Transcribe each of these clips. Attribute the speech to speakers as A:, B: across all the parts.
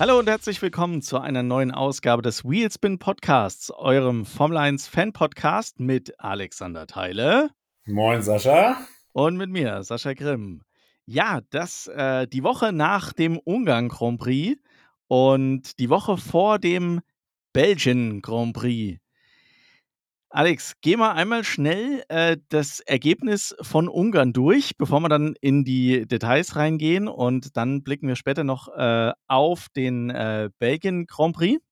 A: Hallo und herzlich willkommen zu einer neuen Ausgabe des Wheelspin Podcasts, eurem Formel 1 Fan Podcast mit Alexander Teile.
B: Moin, Sascha.
A: Und mit mir, Sascha Grimm. Ja, das äh, die Woche nach dem Ungarn Grand Prix und die Woche vor dem Belgien Grand Prix. Alex, geh mal einmal schnell äh, das Ergebnis von Ungarn durch, bevor wir dann in die Details reingehen und dann blicken wir später noch äh, auf den äh, Belgien Grand Prix.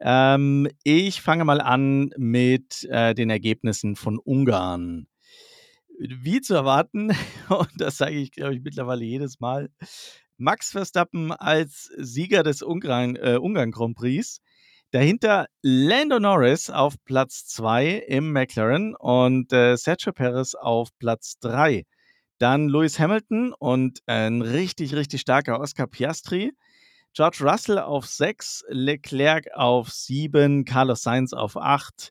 A: Ähm, ich fange mal an mit äh, den Ergebnissen von Ungarn. Wie zu erwarten, und das sage ich, glaube ich, mittlerweile jedes Mal, Max Verstappen als Sieger des Ungarn, äh, Ungarn Grand Prix Dahinter Lando Norris auf Platz 2 im McLaren und äh, Sergio Perez auf Platz 3. Dann Lewis Hamilton und ein richtig, richtig starker Oscar Piastri. George Russell auf 6, Leclerc auf 7, Carlos Sainz auf 8.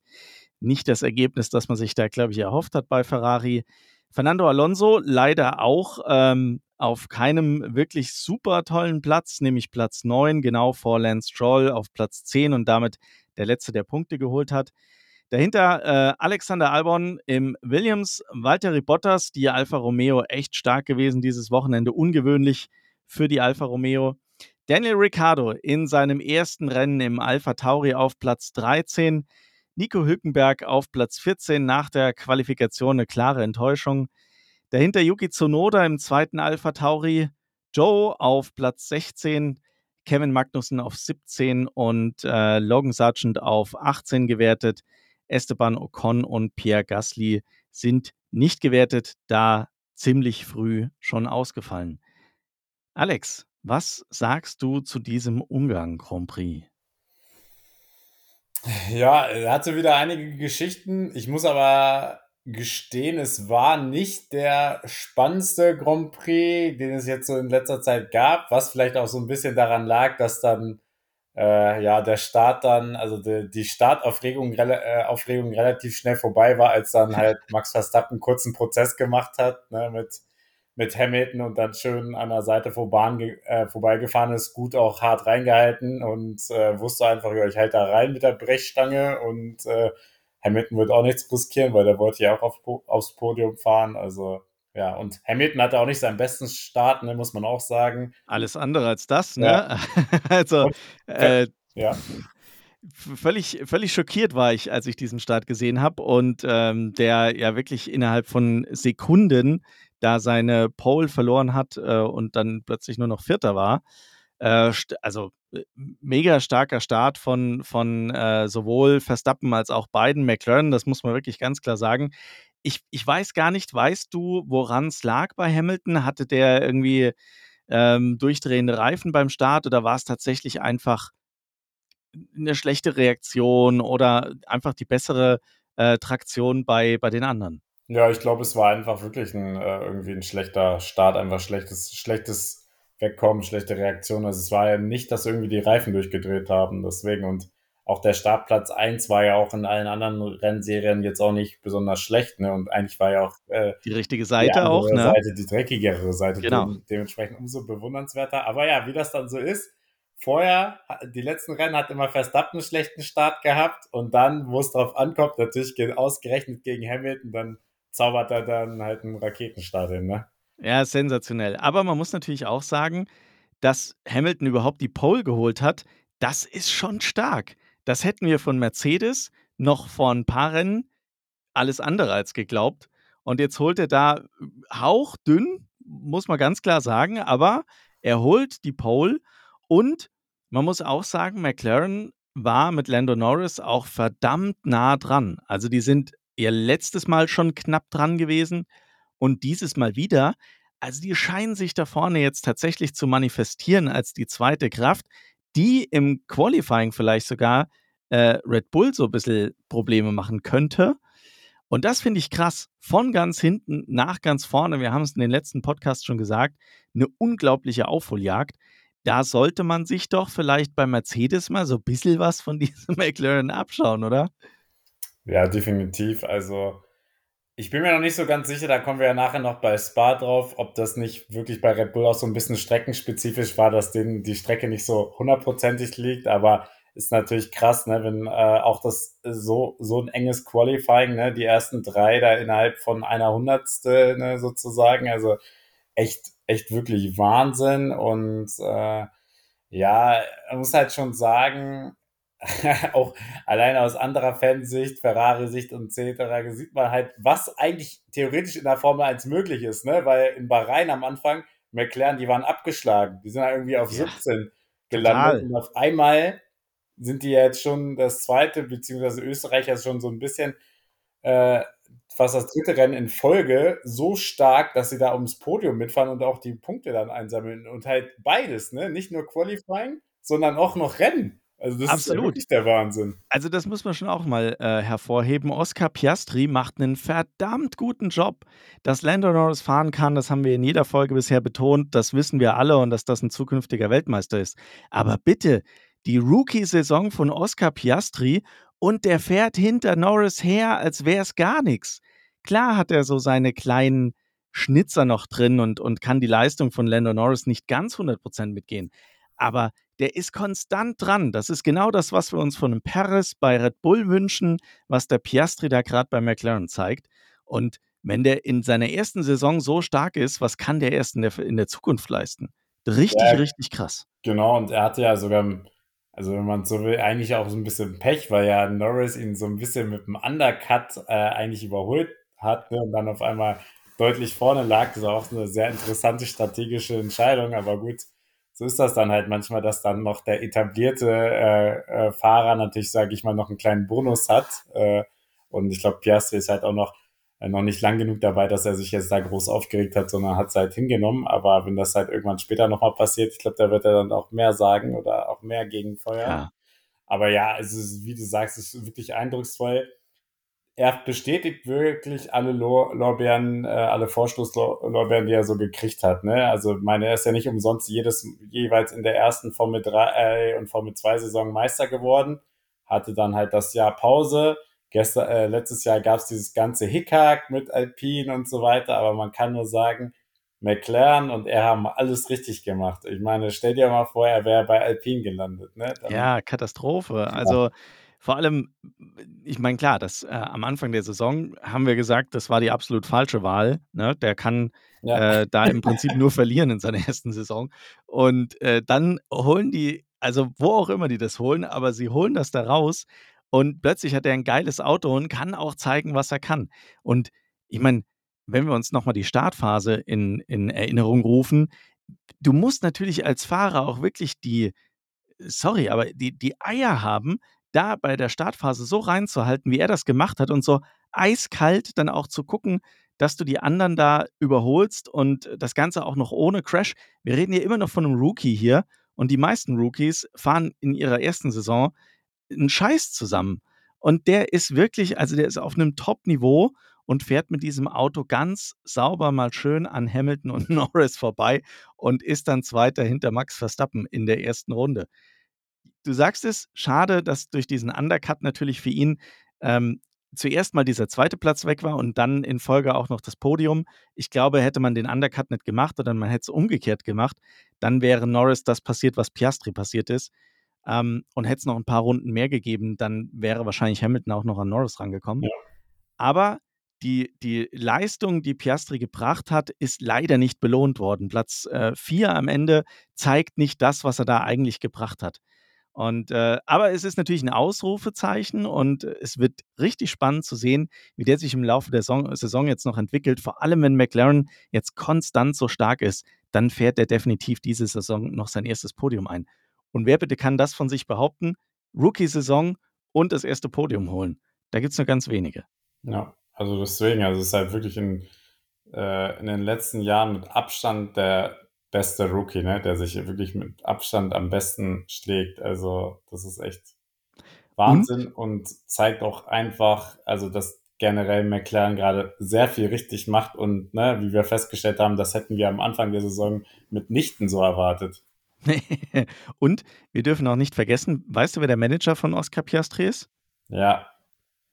A: Nicht das Ergebnis, das man sich da, glaube ich, erhofft hat bei Ferrari. Fernando Alonso leider auch ähm, auf keinem wirklich super tollen Platz, nämlich Platz 9, genau vor Lance Stroll auf Platz 10 und damit der letzte, der Punkte geholt hat. Dahinter äh, Alexander Albon im Williams, Valtteri Bottas, die Alfa Romeo echt stark gewesen dieses Wochenende, ungewöhnlich für die Alfa Romeo. Daniel Ricciardo in seinem ersten Rennen im Alpha Tauri auf Platz 13. Nico Hülkenberg auf Platz 14 nach der Qualifikation eine klare Enttäuschung. Dahinter Yuki Tsunoda im zweiten Alpha Tauri, Joe auf Platz 16, Kevin Magnussen auf 17 und äh, Logan Sargent auf 18 gewertet. Esteban Ocon und Pierre Gasly sind nicht gewertet, da ziemlich früh schon ausgefallen. Alex, was sagst du zu diesem Ungarn Grand Prix?
B: Ja, er hatte wieder einige Geschichten. Ich muss aber gestehen, es war nicht der spannendste Grand Prix, den es jetzt so in letzter Zeit gab, was vielleicht auch so ein bisschen daran lag, dass dann äh, ja der Start dann, also die, die Startaufregung äh, Aufregung relativ schnell vorbei war, als dann halt Max Verstappen einen kurzen Prozess gemacht hat ne, mit mit Hamilton und dann schön an der Seite vor Bahn äh, vorbeigefahren ist, gut auch hart reingehalten und äh, wusste einfach, ja, ich halte da rein mit der Brechstange und äh, Hamilton wird auch nichts riskieren, weil der wollte ja auch auf, aufs Podium fahren. Also ja, und Hamilton hatte auch nicht seinen besten Start, ne, muss man auch sagen.
A: Alles andere als das, ne? Ja. also, und, äh, ja. Völlig, völlig schockiert war ich, als ich diesen Start gesehen habe und ähm, der ja wirklich innerhalb von Sekunden da seine Pole verloren hat äh, und dann plötzlich nur noch Vierter war. Äh, also äh, mega starker Start von, von äh, sowohl Verstappen als auch beiden McLaren, das muss man wirklich ganz klar sagen. Ich, ich weiß gar nicht, weißt du, woran es lag bei Hamilton? Hatte der irgendwie ähm, durchdrehende Reifen beim Start oder war es tatsächlich einfach eine schlechte Reaktion oder einfach die bessere äh, Traktion bei, bei den anderen?
B: Ja, ich glaube, es war einfach wirklich ein, äh, irgendwie ein schlechter Start, einfach schlechtes, schlechtes wegkommen, schlechte Reaktion. Also es war ja nicht, dass irgendwie die Reifen durchgedreht haben, deswegen und auch der Startplatz 1 war ja auch in allen anderen Rennserien jetzt auch nicht besonders schlecht, ne? Und eigentlich war ja auch
A: äh, die richtige Seite die auch, ne?
B: Seite, die dreckigere Seite, genau. De dementsprechend umso bewundernswerter. Aber ja, wie das dann so ist, vorher, die letzten Rennen hat immer Verstappen einen schlechten Start gehabt und dann, wo es drauf ankommt, natürlich ausgerechnet gegen Hamilton, dann zaubert er dann halt einen Raketenstart hin, ne?
A: Ja, sensationell. Aber man muss natürlich auch sagen, dass Hamilton überhaupt die Pole geholt hat, das ist schon stark. Das hätten wir von Mercedes noch vor ein paar Rennen alles andere als geglaubt. Und jetzt holt er da hauchdünn, muss man ganz klar sagen, aber er holt die Pole und man muss auch sagen, McLaren war mit Lando Norris auch verdammt nah dran. Also die sind ihr letztes Mal schon knapp dran gewesen und dieses Mal wieder. Also die scheinen sich da vorne jetzt tatsächlich zu manifestieren als die zweite Kraft, die im Qualifying vielleicht sogar äh, Red Bull so ein bisschen Probleme machen könnte. Und das finde ich krass. Von ganz hinten nach ganz vorne, wir haben es in den letzten Podcasts schon gesagt, eine unglaubliche Aufholjagd. Da sollte man sich doch vielleicht bei Mercedes mal so ein bisschen was von diesem McLaren abschauen, oder?
B: Ja, definitiv. Also Ich bin mir noch nicht so ganz sicher, da kommen wir ja nachher noch bei Spa drauf, ob das nicht wirklich bei Red Bull auch so ein bisschen streckenspezifisch war, dass denen die Strecke nicht so hundertprozentig liegt, aber ist natürlich krass, ne, wenn äh, auch das so, so ein enges Qualifying, ne, die ersten drei da innerhalb von einer Hundertstel, ne, sozusagen, also echt, echt wirklich Wahnsinn. Und äh, ja, man muss halt schon sagen, auch alleine aus anderer Fansicht, Ferrari-Sicht und etc. sieht man halt, was eigentlich theoretisch in der Formel 1 möglich ist, ne? Weil in Bahrain am Anfang, McLaren, die waren abgeschlagen. Die sind halt irgendwie auf ja, 17 gelandet. Total. Und auf einmal sind die jetzt schon das zweite, beziehungsweise Österreicher ist schon so ein bisschen äh, fast das dritte Rennen in Folge so stark, dass sie da ums Podium mitfahren und auch die Punkte dann einsammeln. Und halt beides, ne? Nicht nur Qualifying, sondern auch noch Rennen. Also das Absolut. ist wirklich der Wahnsinn.
A: Also das muss man schon auch mal äh, hervorheben. Oscar Piastri macht einen verdammt guten Job. Dass Lando Norris fahren kann, das haben wir in jeder Folge bisher betont. Das wissen wir alle und dass das ein zukünftiger Weltmeister ist. Aber bitte, die Rookie-Saison von Oscar Piastri und der fährt hinter Norris her, als wäre es gar nichts. Klar hat er so seine kleinen Schnitzer noch drin und, und kann die Leistung von Lando Norris nicht ganz 100% mitgehen. Aber der ist konstant dran. Das ist genau das, was wir uns von einem Paris bei Red Bull wünschen, was der Piastri da gerade bei McLaren zeigt. Und wenn der in seiner ersten Saison so stark ist, was kann der erst in der, in der Zukunft leisten? Richtig, ja, richtig krass.
B: Genau, und er hatte ja sogar, also wenn man so will, eigentlich auch so ein bisschen Pech, weil ja Norris ihn so ein bisschen mit dem Undercut äh, eigentlich überholt hat ne, und dann auf einmal deutlich vorne lag. Das ist auch eine sehr interessante strategische Entscheidung, aber gut, so ist das dann halt manchmal, dass dann noch der etablierte äh, äh, Fahrer natürlich, sage ich mal, noch einen kleinen Bonus hat. Äh, und ich glaube, Piastri ist halt auch noch, äh, noch nicht lang genug dabei, dass er sich jetzt da groß aufgeregt hat, sondern hat es halt hingenommen. Aber wenn das halt irgendwann später nochmal passiert, ich glaube, da wird er dann auch mehr sagen oder auch mehr gegenfeuern. Ja. Aber ja, es ist, wie du sagst, es ist wirklich eindrucksvoll er bestätigt wirklich alle Lorbeeren, äh, alle Vorstoßlorbeeren, die er so gekriegt hat. Ne? Also meine, er ist ja nicht umsonst jedes jeweils in der ersten Formel 3 und Formel 2 Saison Meister geworden, hatte dann halt das Jahr Pause. Gestern, äh, letztes Jahr gab es dieses ganze Hickhack mit Alpine und so weiter, aber man kann nur sagen, McLaren und er haben alles richtig gemacht. Ich meine, stell dir mal vor, er wäre bei Alpine gelandet. Ne?
A: Dann, ja, Katastrophe. Ja. Vor allem, ich meine, klar, das, äh, am Anfang der Saison haben wir gesagt, das war die absolut falsche Wahl. Ne? Der kann ja. äh, da im Prinzip nur verlieren in seiner ersten Saison. Und äh, dann holen die, also wo auch immer die das holen, aber sie holen das da raus und plötzlich hat er ein geiles Auto und kann auch zeigen, was er kann. Und ich meine, wenn wir uns nochmal die Startphase in, in Erinnerung rufen, du musst natürlich als Fahrer auch wirklich die, sorry, aber die, die Eier haben, da bei der Startphase so reinzuhalten, wie er das gemacht hat und so eiskalt dann auch zu gucken, dass du die anderen da überholst und das Ganze auch noch ohne Crash. Wir reden ja immer noch von einem Rookie hier und die meisten Rookies fahren in ihrer ersten Saison einen Scheiß zusammen. Und der ist wirklich, also der ist auf einem Top-Niveau und fährt mit diesem Auto ganz sauber mal schön an Hamilton und Norris vorbei und ist dann Zweiter hinter Max Verstappen in der ersten Runde du sagst es, schade, dass durch diesen Undercut natürlich für ihn ähm, zuerst mal dieser zweite Platz weg war und dann in Folge auch noch das Podium. Ich glaube, hätte man den Undercut nicht gemacht oder man hätte es umgekehrt gemacht, dann wäre Norris das passiert, was Piastri passiert ist. Ähm, und hätte es noch ein paar Runden mehr gegeben, dann wäre wahrscheinlich Hamilton auch noch an Norris rangekommen. Ja. Aber die, die Leistung, die Piastri gebracht hat, ist leider nicht belohnt worden. Platz 4 äh, am Ende zeigt nicht das, was er da eigentlich gebracht hat. Und, äh, aber es ist natürlich ein Ausrufezeichen und es wird richtig spannend zu sehen, wie der sich im Laufe der Saison, Saison jetzt noch entwickelt. Vor allem, wenn McLaren jetzt konstant so stark ist, dann fährt er definitiv diese Saison noch sein erstes Podium ein. Und wer bitte kann das von sich behaupten? Rookie-Saison und das erste Podium holen. Da gibt es nur ganz wenige.
B: Ja, also deswegen, also es ist halt wirklich in, äh, in den letzten Jahren mit Abstand der beste Rookie, ne? der sich wirklich mit Abstand am besten schlägt. Also das ist echt Wahnsinn und, und zeigt auch einfach, also dass generell McLaren gerade sehr viel richtig macht und ne, wie wir festgestellt haben, das hätten wir am Anfang der Saison mitnichten so erwartet.
A: und wir dürfen auch nicht vergessen, weißt du, wer der Manager von Oscar Piastri ist?
B: Ja,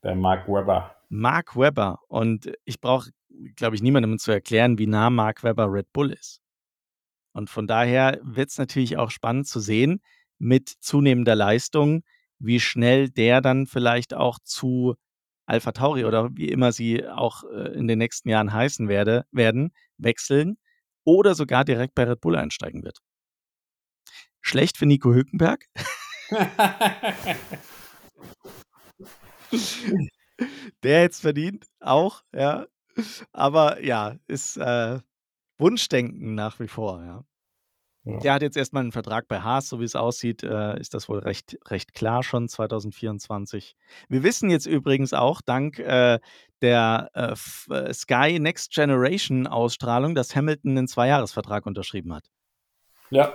B: der Mark Webber.
A: Mark Webber. Und ich brauche, glaube ich, niemandem zu erklären, wie nah Mark Webber Red Bull ist. Und von daher wird es natürlich auch spannend zu sehen, mit zunehmender Leistung, wie schnell der dann vielleicht auch zu Alpha Tauri oder wie immer sie auch äh, in den nächsten Jahren heißen werde, werden, wechseln oder sogar direkt bei Red Bull einsteigen wird. Schlecht für Nico Hülkenberg. Der jetzt verdient, auch, ja. Aber ja, ist äh, Wunschdenken nach wie vor, ja. Ja. Der hat jetzt erstmal einen Vertrag bei Haas, so wie es aussieht, äh, ist das wohl recht, recht klar schon 2024. Wir wissen jetzt übrigens auch, dank äh, der äh, äh, Sky Next Generation Ausstrahlung, dass Hamilton einen Zweijahresvertrag unterschrieben hat.
B: Ja.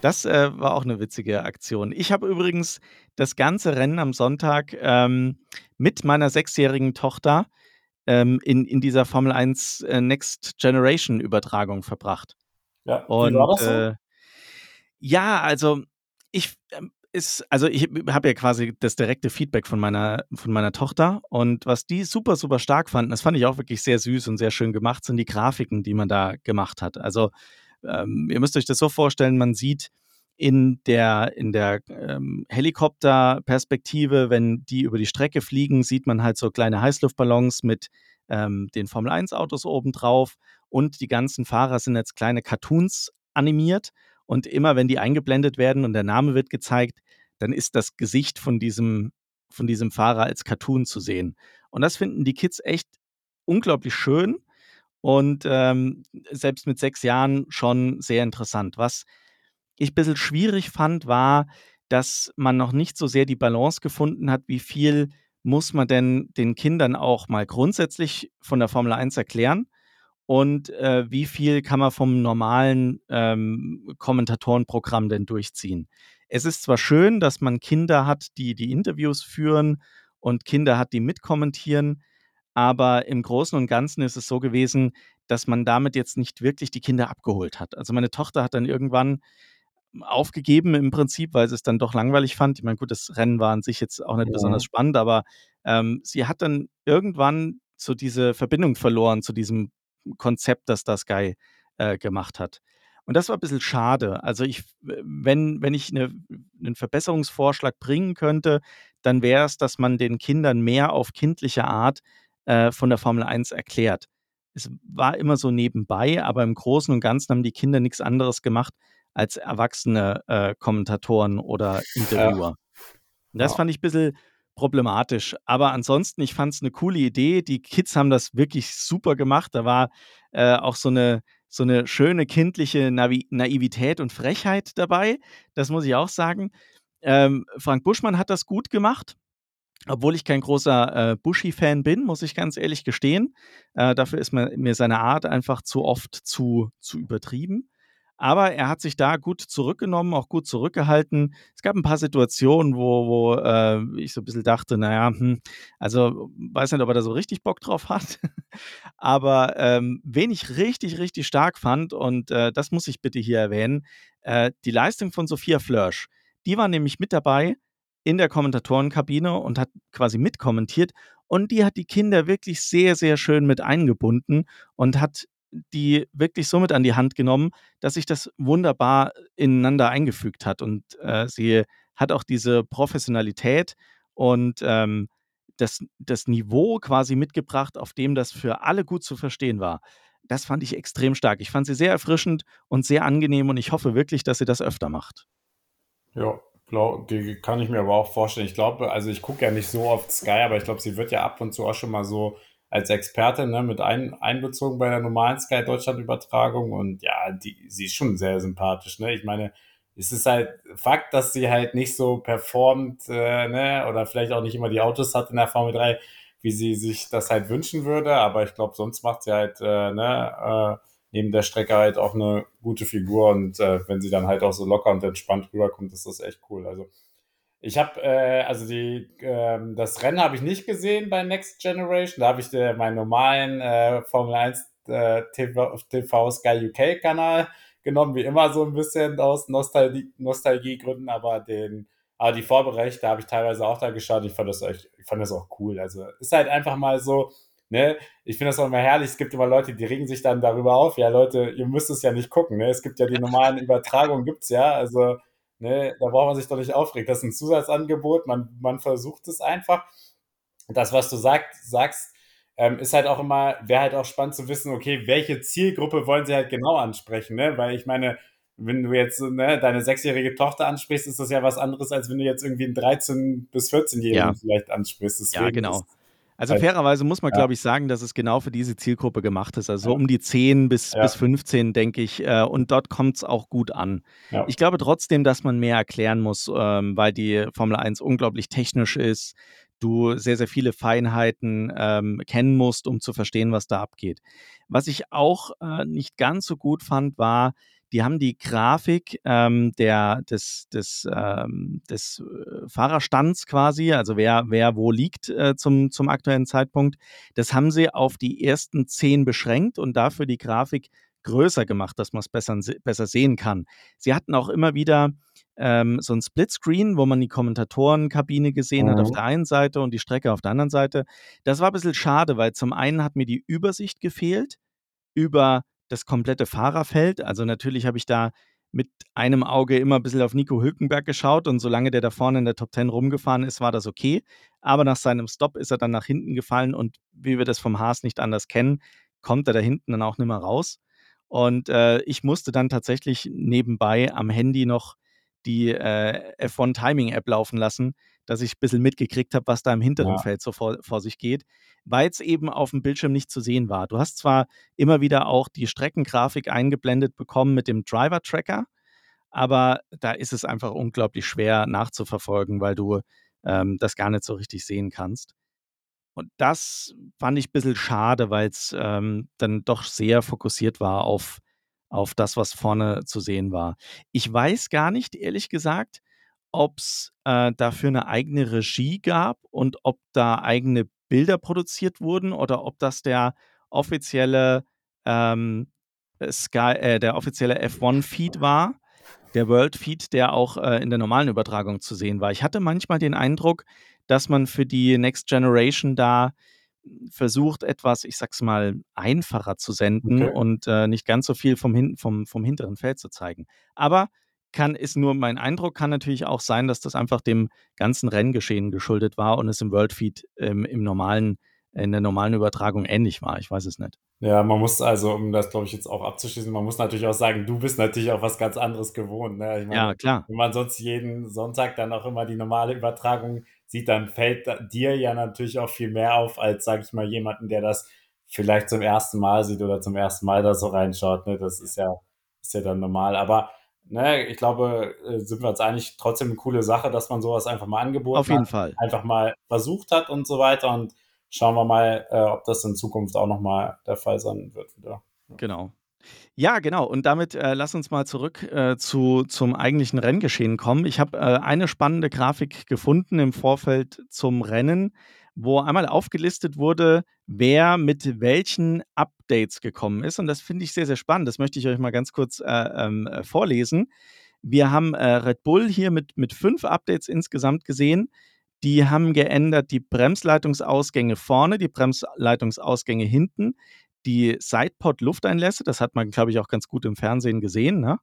A: Das äh, war auch eine witzige Aktion. Ich habe übrigens das ganze Rennen am Sonntag ähm, mit meiner sechsjährigen Tochter ähm, in, in dieser Formel 1 äh, Next Generation Übertragung verbracht.
B: Ja, und?
A: Äh, ja, also ich ähm, ist, also ich habe ja quasi das direkte Feedback von meiner, von meiner Tochter und was die super, super stark fanden, das fand ich auch wirklich sehr süß und sehr schön gemacht, sind die Grafiken, die man da gemacht hat. Also ähm, ihr müsst euch das so vorstellen, man sieht in der, in der ähm, Helikopterperspektive, wenn die über die Strecke fliegen, sieht man halt so kleine Heißluftballons mit ähm, den Formel-1-Autos obendrauf und die ganzen Fahrer sind als kleine Cartoons animiert und immer wenn die eingeblendet werden und der Name wird gezeigt, dann ist das Gesicht von diesem, von diesem Fahrer als Cartoon zu sehen. Und das finden die Kids echt unglaublich schön und ähm, selbst mit sechs Jahren schon sehr interessant. Was ich ein bisschen schwierig fand, war, dass man noch nicht so sehr die Balance gefunden hat, wie viel muss man denn den Kindern auch mal grundsätzlich von der Formel 1 erklären? Und äh, wie viel kann man vom normalen ähm, Kommentatorenprogramm denn durchziehen? Es ist zwar schön, dass man Kinder hat, die die Interviews führen und Kinder hat, die mitkommentieren, aber im Großen und Ganzen ist es so gewesen, dass man damit jetzt nicht wirklich die Kinder abgeholt hat. Also meine Tochter hat dann irgendwann aufgegeben im Prinzip, weil sie es dann doch langweilig fand. Ich meine, gut, das Rennen war an sich jetzt auch nicht ja. besonders spannend, aber ähm, sie hat dann irgendwann so diese Verbindung verloren zu diesem Konzept, das das Sky äh, gemacht hat. Und das war ein bisschen schade. Also ich, wenn, wenn ich eine, einen Verbesserungsvorschlag bringen könnte, dann wäre es, dass man den Kindern mehr auf kindliche Art äh, von der Formel 1 erklärt. Es war immer so nebenbei, aber im Großen und Ganzen haben die Kinder nichts anderes gemacht, als erwachsene äh, Kommentatoren oder Interviewer. Ja. Das ja. fand ich ein bisschen problematisch. Aber ansonsten, ich fand es eine coole Idee. Die Kids haben das wirklich super gemacht. Da war äh, auch so eine, so eine schöne kindliche Navi Naivität und Frechheit dabei. Das muss ich auch sagen. Ähm, Frank Buschmann hat das gut gemacht. Obwohl ich kein großer äh, Bushy-Fan bin, muss ich ganz ehrlich gestehen. Äh, dafür ist mir, mir seine Art einfach zu oft zu, zu übertrieben. Aber er hat sich da gut zurückgenommen, auch gut zurückgehalten. Es gab ein paar Situationen, wo, wo äh, ich so ein bisschen dachte, naja, hm, also weiß nicht, ob er da so richtig Bock drauf hat. Aber ähm, wen ich richtig, richtig stark fand, und äh, das muss ich bitte hier erwähnen, äh, die Leistung von Sophia Flörsch. Die war nämlich mit dabei in der Kommentatorenkabine und hat quasi mitkommentiert. Und die hat die Kinder wirklich sehr, sehr schön mit eingebunden und hat die wirklich so mit an die Hand genommen, dass sich das wunderbar ineinander eingefügt hat. Und äh, sie hat auch diese Professionalität und ähm, das, das Niveau quasi mitgebracht, auf dem das für alle gut zu verstehen war. Das fand ich extrem stark. Ich fand sie sehr erfrischend und sehr angenehm und ich hoffe wirklich, dass sie das öfter macht.
B: Ja, glaub, kann ich mir aber auch vorstellen. Ich glaube, also ich gucke ja nicht so oft Sky, aber ich glaube, sie wird ja ab und zu auch schon mal so als Expertin ne, mit ein, einbezogen bei der normalen Sky Deutschland Übertragung und ja, die, sie ist schon sehr sympathisch. Ne? Ich meine, es ist halt Fakt, dass sie halt nicht so performt äh, ne, oder vielleicht auch nicht immer die Autos hat in der Formel 3, wie sie sich das halt wünschen würde, aber ich glaube, sonst macht sie halt äh, ne, äh, neben der Strecke halt auch eine gute Figur und äh, wenn sie dann halt auch so locker und entspannt rüberkommt, ist das echt cool. Also ich habe, äh, also die, äh, das Rennen habe ich nicht gesehen bei Next Generation. Da habe ich äh, meinen normalen äh, Formel 1 äh, TV, TV Sky UK Kanal genommen, wie immer so ein bisschen aus Nostalgie, Nostalgiegründen, aber den Aber die Vorberichte habe ich teilweise auch da geschaut. Ich fand das, echt, ich fand das auch cool. Also ist halt einfach mal so, ne? Ich finde das auch immer herrlich. Es gibt immer Leute, die regen sich dann darüber auf. Ja, Leute, ihr müsst es ja nicht gucken, ne? Es gibt ja die normalen Übertragungen, gibt es ja. Also, ne, da braucht man sich doch nicht aufregen. Das ist ein Zusatzangebot. Man, man versucht es einfach. Das, was du sagst, sagst ähm, ist halt auch immer, wäre halt auch spannend zu wissen, okay, welche Zielgruppe wollen sie halt genau ansprechen, ne? Weil ich meine, wenn du jetzt ne, deine sechsjährige Tochter ansprichst, ist das ja was anderes, als wenn du jetzt irgendwie einen 13- bis 14-Jährigen ja. vielleicht ansprichst.
A: Deswegen ja, genau. Also fairerweise muss man, ja. glaube ich, sagen, dass es genau für diese Zielgruppe gemacht ist. Also ja. um die 10 bis, ja. bis 15, denke ich. Äh, und dort kommt es auch gut an. Ich glaube trotzdem, dass man mehr erklären muss, ähm, weil die Formel 1 unglaublich technisch ist. Du sehr, sehr viele Feinheiten ähm, kennen musst, um zu verstehen, was da abgeht. Was ich auch äh, nicht ganz so gut fand, war, die haben die Grafik ähm, der, des, des, ähm, des äh, Fahrerstands quasi, also wer, wer wo liegt äh, zum, zum aktuellen Zeitpunkt, das haben sie auf die ersten zehn beschränkt und dafür die Grafik größer gemacht, dass man es besser, besser sehen kann. Sie hatten auch immer wieder ähm, so ein Splitscreen, wo man die Kommentatorenkabine gesehen mhm. hat auf mhm. der einen Seite und die Strecke auf der anderen Seite. Das war ein bisschen schade, weil zum einen hat mir die Übersicht gefehlt über das komplette Fahrerfeld. Also natürlich habe ich da mit einem Auge immer ein bisschen auf Nico Hülkenberg geschaut und solange der da vorne in der Top 10 rumgefahren ist, war das okay. Aber nach seinem Stop ist er dann nach hinten gefallen und wie wir das vom Haas nicht anders kennen, kommt er da hinten dann auch nicht mehr raus. Und äh, ich musste dann tatsächlich nebenbei am Handy noch die äh, F1 Timing App laufen lassen, dass ich ein bisschen mitgekriegt habe, was da im hinteren ja. Feld so vor, vor sich geht, weil es eben auf dem Bildschirm nicht zu sehen war. Du hast zwar immer wieder auch die Streckengrafik eingeblendet bekommen mit dem Driver Tracker, aber da ist es einfach unglaublich schwer nachzuverfolgen, weil du ähm, das gar nicht so richtig sehen kannst. Und das fand ich ein bisschen schade, weil es ähm, dann doch sehr fokussiert war auf, auf das, was vorne zu sehen war. Ich weiß gar nicht, ehrlich gesagt, ob es äh, dafür eine eigene Regie gab und ob da eigene Bilder produziert wurden oder ob das der offizielle ähm, Sky, äh, der offizielle F1-Feed war, der World-Feed, der auch äh, in der normalen Übertragung zu sehen war. Ich hatte manchmal den Eindruck, dass man für die Next Generation da versucht, etwas, ich sag's mal, einfacher zu senden okay. und äh, nicht ganz so viel vom, hin vom, vom hinteren Feld zu zeigen. Aber kann, ist nur mein Eindruck, kann natürlich auch sein, dass das einfach dem ganzen Renngeschehen geschuldet war und es im Worldfeed ähm, im normalen, in der normalen Übertragung ähnlich war. Ich weiß es nicht.
B: Ja, man muss also, um das glaube ich jetzt auch abzuschließen, man muss natürlich auch sagen, du bist natürlich auch was ganz anderes gewohnt. Ne?
A: Meine, ja, klar.
B: Wenn man sonst jeden Sonntag dann auch immer die normale Übertragung sieht, dann fällt dir ja natürlich auch viel mehr auf, als, sage ich mal, jemanden, der das vielleicht zum ersten Mal sieht oder zum ersten Mal da so reinschaut. Ne? Das ist ja, ist ja dann normal. Aber ne, ich glaube, äh, sind wir uns eigentlich trotzdem eine coole Sache, dass man sowas einfach mal angeboten hat.
A: Auf jeden hat, Fall.
B: Einfach mal versucht hat und so weiter. Und schauen wir mal, äh, ob das in Zukunft auch nochmal der Fall sein wird wieder.
A: Genau. Ja, genau. Und damit äh, lass uns mal zurück äh, zu, zum eigentlichen Renngeschehen kommen. Ich habe äh, eine spannende Grafik gefunden im Vorfeld zum Rennen, wo einmal aufgelistet wurde, wer mit welchen Updates gekommen ist. Und das finde ich sehr, sehr spannend. Das möchte ich euch mal ganz kurz äh, ähm, äh, vorlesen. Wir haben äh, Red Bull hier mit, mit fünf Updates insgesamt gesehen. Die haben geändert die Bremsleitungsausgänge vorne, die Bremsleitungsausgänge hinten, die Sidepod-Lufteinlässe, das hat man, glaube ich, auch ganz gut im Fernsehen gesehen, ne?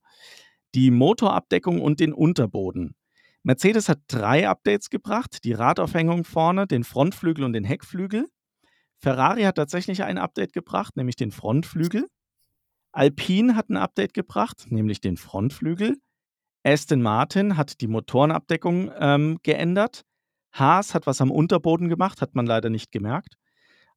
A: die Motorabdeckung und den Unterboden. Mercedes hat drei Updates gebracht: die Radaufhängung vorne, den Frontflügel und den Heckflügel. Ferrari hat tatsächlich ein Update gebracht, nämlich den Frontflügel. Alpine hat ein Update gebracht, nämlich den Frontflügel. Aston Martin hat die Motorenabdeckung ähm, geändert. Haas hat was am Unterboden gemacht, hat man leider nicht gemerkt.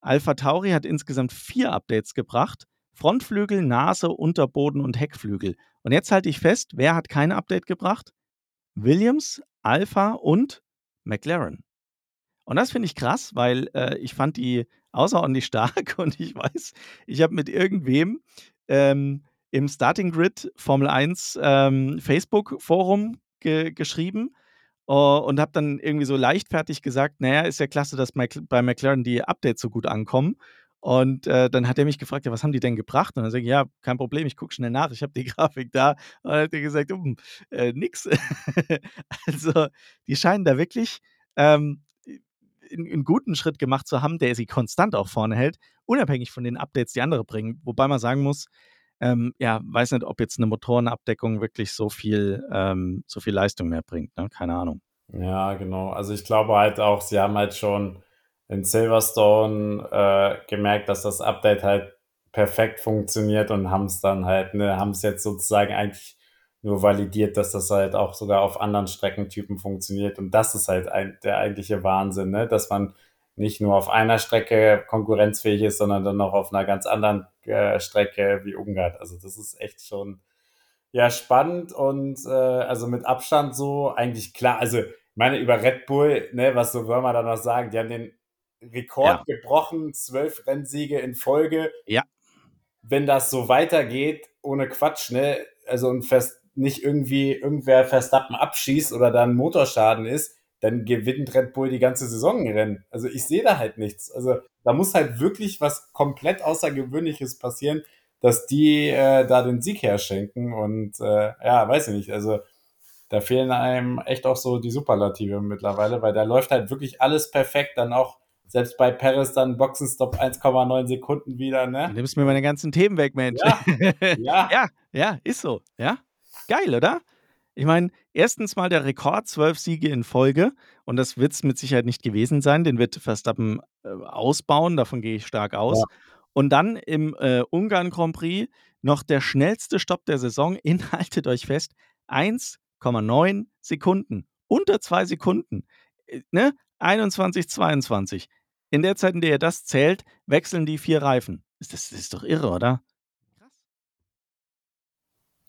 A: Alpha Tauri hat insgesamt vier Updates gebracht. Frontflügel, Nase, Unterboden und Heckflügel. Und jetzt halte ich fest, wer hat kein Update gebracht? Williams, Alpha und McLaren. Und das finde ich krass, weil äh, ich fand die außerordentlich stark und ich weiß, ich habe mit irgendwem ähm, im Starting Grid Formel 1 ähm, Facebook-Forum ge geschrieben uh, und habe dann irgendwie so leichtfertig gesagt, naja, ist ja klasse, dass bei McLaren die Updates so gut ankommen. Und äh, dann hat er mich gefragt, ja, was haben die denn gebracht? Und dann sage ich, ja, kein Problem, ich gucke schnell nach, ich habe die Grafik da. Und dann hat er gesagt, um, äh, nix. also, die scheinen da wirklich ähm, einen guten Schritt gemacht zu haben, der sie konstant auch vorne hält, unabhängig von den Updates, die andere bringen. Wobei man sagen muss, ähm, ja, weiß nicht, ob jetzt eine Motorenabdeckung wirklich so viel, ähm, so viel Leistung mehr bringt. Ne? Keine Ahnung.
B: Ja, genau. Also ich glaube halt auch, sie haben halt schon in Silverstone äh, gemerkt, dass das Update halt perfekt funktioniert und haben es dann halt, ne, haben es jetzt sozusagen eigentlich nur validiert, dass das halt auch sogar auf anderen Streckentypen funktioniert. Und das ist halt ein, der eigentliche Wahnsinn, ne? dass man nicht nur auf einer Strecke konkurrenzfähig ist, sondern dann noch auf einer ganz anderen äh, Strecke wie Ungarn. Also das ist echt schon ja spannend und äh, also mit Abstand so eigentlich klar. Also meine über Red Bull, ne, was so Würmer da noch sagen, die haben den Rekord ja. gebrochen, zwölf Rennsiege in Folge.
A: Ja.
B: Wenn das so weitergeht, ohne Quatsch, ne, also und fest nicht irgendwie irgendwer Verstappen abschießt oder dann Motorschaden ist, dann gewinnt Red Bull die ganze Saison Rennen. Also ich sehe da halt nichts. Also da muss halt wirklich was komplett Außergewöhnliches passieren, dass die äh, da den Sieg herschenken. Und äh, ja, weiß ich nicht. Also da fehlen einem echt auch so die Superlative mittlerweile, weil da läuft halt wirklich alles perfekt. Dann auch selbst bei Paris dann Boxenstopp 1,9 Sekunden wieder. Ne?
A: Du nimmst mir meine ganzen Themen weg, Mensch. Ja, ja. ja, ja, ist so. Ja, geil, oder? Ich meine, erstens mal der Rekord, zwölf Siege in Folge. Und das wird es mit Sicherheit nicht gewesen sein. Den wird Verstappen äh, ausbauen, davon gehe ich stark aus. Ja. Und dann im äh, Ungarn Grand Prix noch der schnellste Stopp der Saison. Inhaltet euch fest: 1,9 Sekunden. Unter zwei Sekunden. Äh, ne? 21, 22. In der Zeit, in der ihr das zählt, wechseln die vier Reifen. Das, das ist doch irre, oder?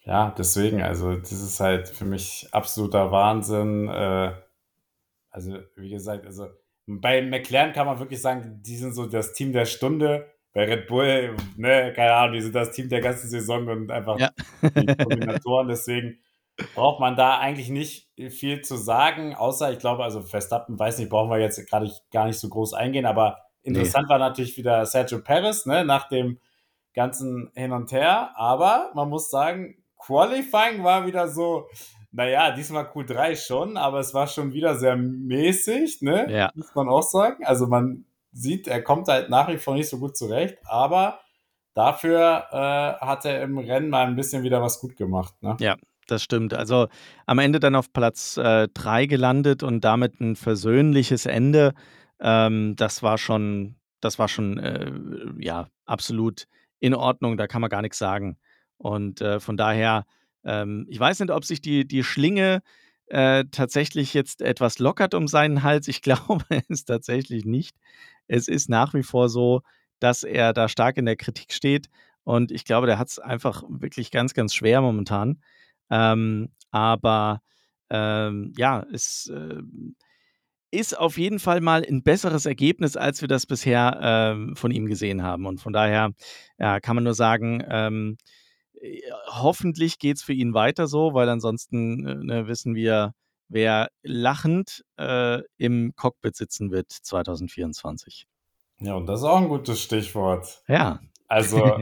B: Ja, deswegen, also das ist halt für mich absoluter Wahnsinn. Äh, also, wie gesagt, also bei McLaren kann man wirklich sagen, die sind so das Team der Stunde. Bei Red Bull, ne, keine Ahnung, die sind das Team der ganzen Saison und einfach ja. die Kombinatoren. Deswegen braucht man da eigentlich nicht viel zu sagen, außer ich glaube, also Verstappen, weiß nicht, brauchen wir jetzt gerade gar nicht so groß eingehen, aber interessant nee. war natürlich wieder Sergio Perez, ne, nach dem ganzen Hin und Her. Aber man muss sagen, Qualifying war wieder so, naja, diesmal Q3 schon, aber es war schon wieder sehr mäßig, ne?
A: Ja.
B: Muss man auch sagen. Also man sieht, er kommt halt nach wie vor nicht so gut zurecht, aber dafür äh, hat er im Rennen mal ein bisschen wieder was gut gemacht, ne?
A: Ja, das stimmt. Also am Ende dann auf Platz 3 äh, gelandet und damit ein versöhnliches Ende. Ähm, das war schon, das war schon äh, ja absolut in Ordnung. Da kann man gar nichts sagen. Und äh, von daher, ähm, ich weiß nicht, ob sich die, die Schlinge äh, tatsächlich jetzt etwas lockert um seinen Hals. Ich glaube es tatsächlich nicht. Es ist nach wie vor so, dass er da stark in der Kritik steht. Und ich glaube, der hat es einfach wirklich ganz, ganz schwer momentan. Ähm, aber ähm, ja, es äh, ist auf jeden Fall mal ein besseres Ergebnis, als wir das bisher ähm, von ihm gesehen haben. Und von daher ja, kann man nur sagen, ähm, äh, hoffentlich geht es für ihn weiter so, weil ansonsten äh, ne, wissen wir, wer lachend äh, im Cockpit sitzen wird 2024.
B: Ja, und das ist auch ein gutes Stichwort.
A: Ja.
B: Also,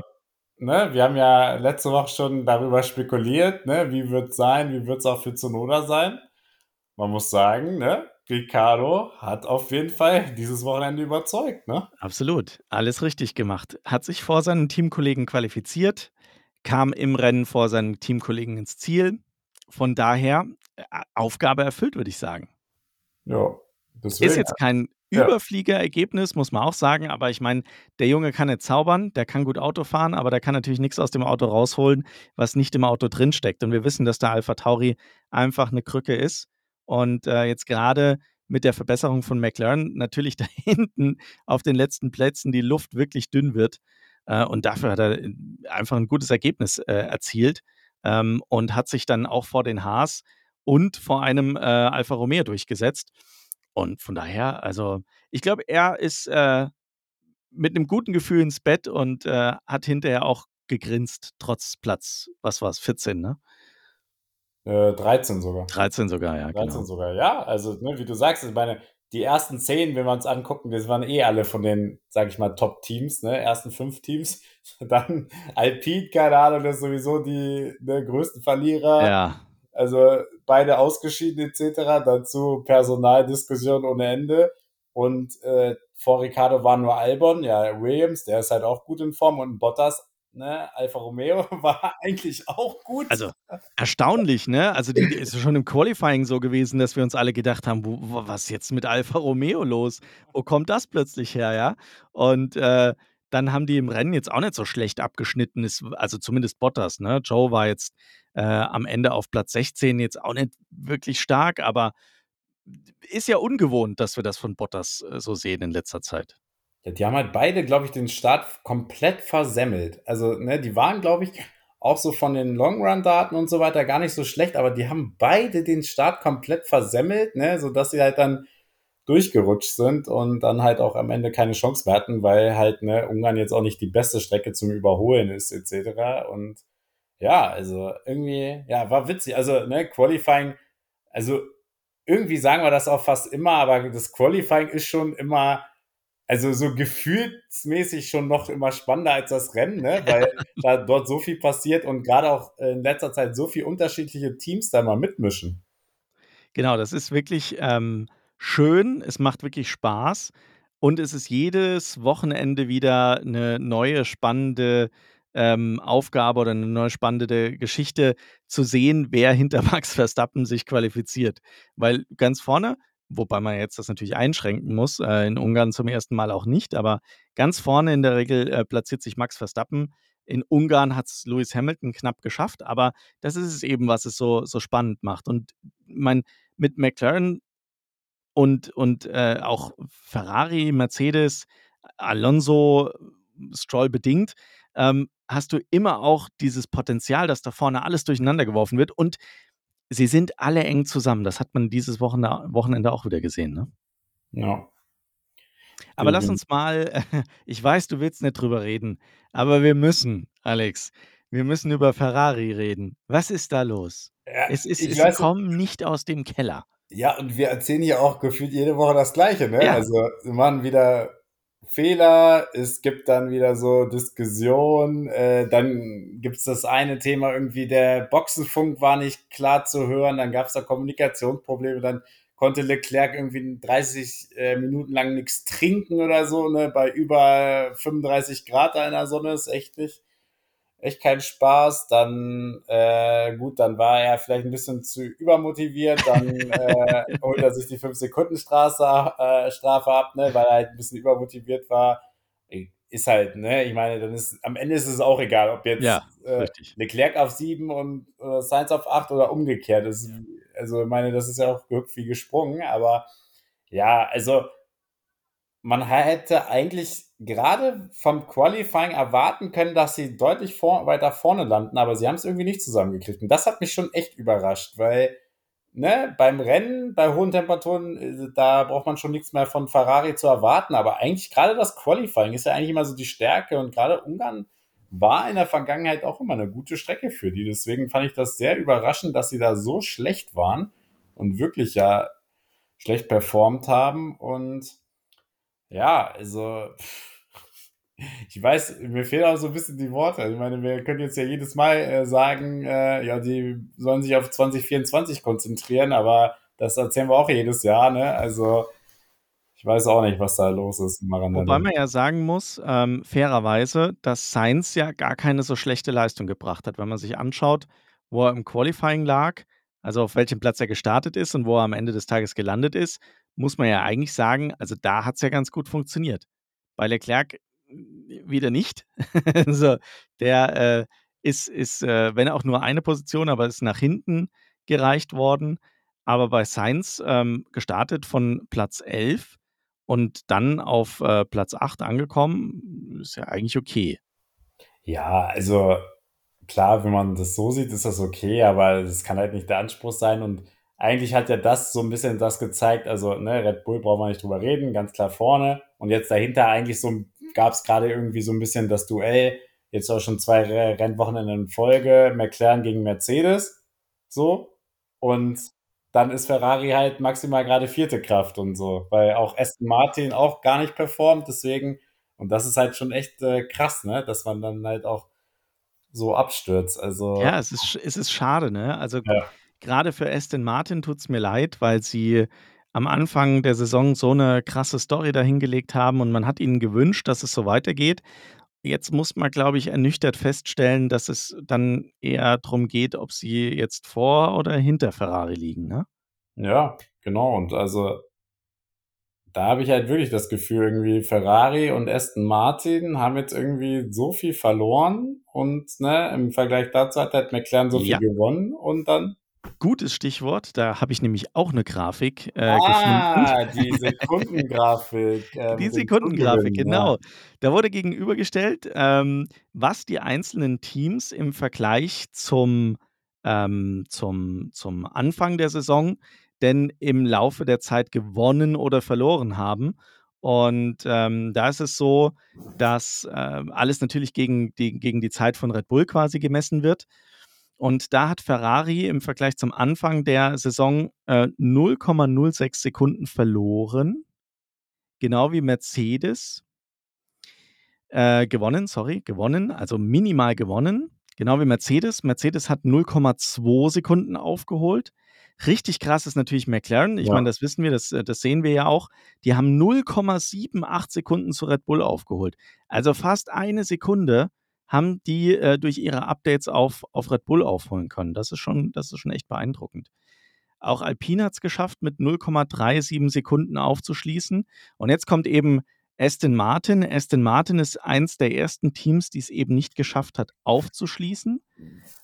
B: ne, wir haben ja letzte Woche schon darüber spekuliert, ne, wie wird es sein, wie wird es auch für Zunoda sein. Man muss sagen, ne, Ricardo hat auf jeden Fall dieses Wochenende überzeugt, ne?
A: Absolut. Alles richtig gemacht. Hat sich vor seinen Teamkollegen qualifiziert, kam im Rennen vor seinen Teamkollegen ins Ziel. Von daher äh, Aufgabe erfüllt, würde ich sagen.
B: Ja,
A: deswegen. Ist jetzt kein Überfliegerergebnis, muss man auch sagen, aber ich meine, der Junge kann nicht zaubern, der kann gut Auto fahren, aber der kann natürlich nichts aus dem Auto rausholen, was nicht im Auto drinsteckt. Und wir wissen, dass der Alpha Tauri einfach eine Krücke ist. Und äh, jetzt gerade mit der Verbesserung von McLaren natürlich da hinten auf den letzten Plätzen die Luft wirklich dünn wird. Äh, und dafür hat er äh, einfach ein gutes Ergebnis äh, erzielt ähm, und hat sich dann auch vor den Haas und vor einem äh, Alfa Romeo durchgesetzt. Und von daher, also ich glaube, er ist äh, mit einem guten Gefühl ins Bett und äh, hat hinterher auch gegrinst, trotz Platz, was war es, 14, ne?
B: 13 sogar.
A: 13 sogar, ja.
B: 13 genau. sogar, ja. Also, ne, wie du sagst, ich meine, die ersten zehn, wenn wir uns angucken, das waren eh alle von den, sag ich mal, Top-Teams, ne, ersten fünf Teams. Dann Alpine, keine Ahnung, das ist sowieso die ne, größten Verlierer.
A: Ja.
B: Also beide ausgeschieden etc. Dazu Personaldiskussion ohne Ende. Und äh, vor Ricardo war nur Albon, ja, Williams, der ist halt auch gut in Form und Bottas Ne, Alfa Romeo war eigentlich auch gut.
A: Also erstaunlich, ne? Also die, die ist schon im Qualifying so gewesen, dass wir uns alle gedacht haben, wo, was ist jetzt mit Alfa Romeo los? Wo kommt das plötzlich her, ja? Und äh, dann haben die im Rennen jetzt auch nicht so schlecht abgeschnitten, ist, also zumindest Bottas, ne? Joe war jetzt äh, am Ende auf Platz 16, jetzt auch nicht wirklich stark, aber ist ja ungewohnt, dass wir das von Bottas äh, so sehen in letzter Zeit.
B: Ja, die haben halt beide, glaube ich, den Start komplett versemmelt. Also, ne, die waren, glaube ich, auch so von den Long-Run-Daten und so weiter gar nicht so schlecht, aber die haben beide den Start komplett versemmelt, ne, sodass sie halt dann durchgerutscht sind und dann halt auch am Ende keine Chance mehr hatten, weil halt, ne, Ungarn jetzt auch nicht die beste Strecke zum Überholen ist, etc. Und ja, also irgendwie, ja, war witzig. Also, ne, Qualifying, also irgendwie sagen wir das auch fast immer, aber das Qualifying ist schon immer also so gefühlsmäßig schon noch immer spannender als das Rennen, ne? weil da dort so viel passiert und gerade auch in letzter Zeit so viele unterschiedliche Teams da mal mitmischen.
A: Genau, das ist wirklich ähm, schön, es macht wirklich Spaß und es ist jedes Wochenende wieder eine neue spannende ähm, Aufgabe oder eine neue spannende Geschichte zu sehen, wer hinter Max Verstappen sich qualifiziert. Weil ganz vorne wobei man jetzt das natürlich einschränken muss. Äh, in Ungarn zum ersten Mal auch nicht, aber ganz vorne in der Regel äh, platziert sich Max Verstappen. In Ungarn hat es Lewis Hamilton knapp geschafft, aber das ist es eben, was es so, so spannend macht. Und mein, mit McLaren und, und äh, auch Ferrari, Mercedes, Alonso, Stroll bedingt, ähm, hast du immer auch dieses Potenzial, dass da vorne alles durcheinander geworfen wird. Und sie sind alle eng zusammen. Das hat man dieses Wochenende auch wieder gesehen, ne?
B: Ja.
A: Aber lass uns mal, ich weiß, du willst nicht drüber reden, aber wir müssen, Alex, wir müssen über Ferrari reden. Was ist da los? Ja, es ist, sie kommen nicht aus dem Keller.
B: Ja, und wir erzählen hier auch gefühlt jede Woche das Gleiche, ne? Ja. Also, sie machen wieder Fehler, es gibt dann wieder so Diskussionen, äh, dann gibt es das eine Thema irgendwie, der Boxenfunk war nicht klar zu hören, dann gab es da Kommunikationsprobleme, dann konnte Leclerc irgendwie 30 äh, Minuten lang nichts trinken oder so, ne, bei über 35 Grad in der Sonne ist echt nicht echt keinen Spaß. Dann, äh, gut, dann war er vielleicht ein bisschen zu übermotiviert. Dann äh, holt er sich die 5-Sekunden-Strafe äh, Strafe ab, ne, weil er halt ein bisschen übermotiviert war. Ist halt, ne, ich meine, dann ist am Ende ist es auch egal, ob jetzt
A: ja,
B: äh, Leclerc auf 7 und äh, Sainz auf 8 oder umgekehrt. Das, also, ich meine, das ist ja auch wie gesprungen, aber ja, also man hätte eigentlich gerade vom Qualifying erwarten können, dass sie deutlich vor, weiter vorne landen, aber sie haben es irgendwie nicht zusammengekriegt. Und das hat mich schon echt überrascht, weil ne, beim Rennen, bei hohen Temperaturen, äh, da braucht man schon nichts mehr von Ferrari zu erwarten. Aber eigentlich gerade das Qualifying ist ja eigentlich immer so die Stärke und gerade Ungarn war in der Vergangenheit auch immer eine gute Strecke für die. Deswegen fand ich das sehr überraschend, dass sie da so schlecht waren und wirklich ja schlecht performt haben und ja, also ich weiß, mir fehlen auch so ein bisschen die Worte. Ich meine, wir können jetzt ja jedes Mal äh, sagen, äh, ja, die sollen sich auf 2024 konzentrieren, aber das erzählen wir auch jedes Jahr, ne? Also ich weiß auch nicht, was da los ist.
A: Wobei man ja sagen muss, ähm, fairerweise, dass Sainz ja gar keine so schlechte Leistung gebracht hat. Wenn man sich anschaut, wo er im Qualifying lag, also auf welchem Platz er gestartet ist und wo er am Ende des Tages gelandet ist, muss man ja eigentlich sagen, also da hat es ja ganz gut funktioniert. Bei Leclerc wieder nicht. also der äh, ist, ist äh, wenn auch nur eine Position, aber ist nach hinten gereicht worden. Aber bei Sainz ähm, gestartet von Platz 11 und dann auf äh, Platz 8 angekommen, ist ja eigentlich okay.
B: Ja, also klar, wenn man das so sieht, ist das okay, aber das kann halt nicht der Anspruch sein und eigentlich hat ja das so ein bisschen das gezeigt, also ne, Red Bull brauchen wir nicht drüber reden, ganz klar vorne. Und jetzt dahinter eigentlich so gab es gerade irgendwie so ein bisschen das Duell, jetzt auch schon zwei Rennwochenende in Folge, McLaren gegen Mercedes. So. Und dann ist Ferrari halt maximal gerade vierte Kraft und so, weil auch Aston Martin auch gar nicht performt, deswegen, und das ist halt schon echt äh, krass, ne, dass man dann halt auch so abstürzt. Also
A: Ja, es ist, es ist schade, ne? Also
B: Ja.
A: Gerade für Aston Martin tut es mir leid, weil sie am Anfang der Saison so eine krasse Story dahingelegt haben und man hat ihnen gewünscht, dass es so weitergeht. Jetzt muss man, glaube ich, ernüchtert feststellen, dass es dann eher darum geht, ob sie jetzt vor oder hinter Ferrari liegen, ne?
B: Ja, genau. Und also da habe ich halt wirklich das Gefühl, irgendwie Ferrari und Aston Martin haben jetzt irgendwie so viel verloren und ne, im Vergleich dazu hat halt McLaren so
A: Ja.
B: viel gewonnen und dann
A: Gutes Stichwort, da habe ich nämlich auch eine Grafik äh, gefunden.
B: Ah, die Sekundengrafik. Äh,
A: Die Sekundengrafik, genau.
B: Ja.
A: Da wurde gegenübergestellt, ähm, was die einzelnen Teams im Vergleich zum, ähm, zum, zum Anfang der Saison denn im Laufe der Zeit gewonnen oder verloren haben. Und ähm, da ist es so, dass äh, alles natürlich gegen die, gegen die Zeit von Red Bull quasi gemessen wird. Und da hat Ferrari im Vergleich zum Anfang der Saison äh, 0,06 Sekunden verloren, genau wie Mercedes äh, gewonnen, sorry, gewonnen, also minimal gewonnen, genau wie Mercedes. Mercedes hat 0,2 Sekunden aufgeholt. Richtig krass ist natürlich McLaren. Ich
B: Ja.
A: meine, das wissen wir, das, äh, das sehen wir ja auch. Die haben 0,78 Sekunden zu Red Bull aufgeholt. Also fast eine Sekunde haben die äh, durch ihre Updates auf, auf Red Bull aufholen können. Das ist schon, das ist schon echt beeindruckend. Auch Alpine hat es geschafft, mit 0,37 Sekunden aufzuschließen. Und jetzt kommt eben Aston Martin. Aston Martin ist eins der ersten Teams, die es eben nicht geschafft hat, aufzuschließen,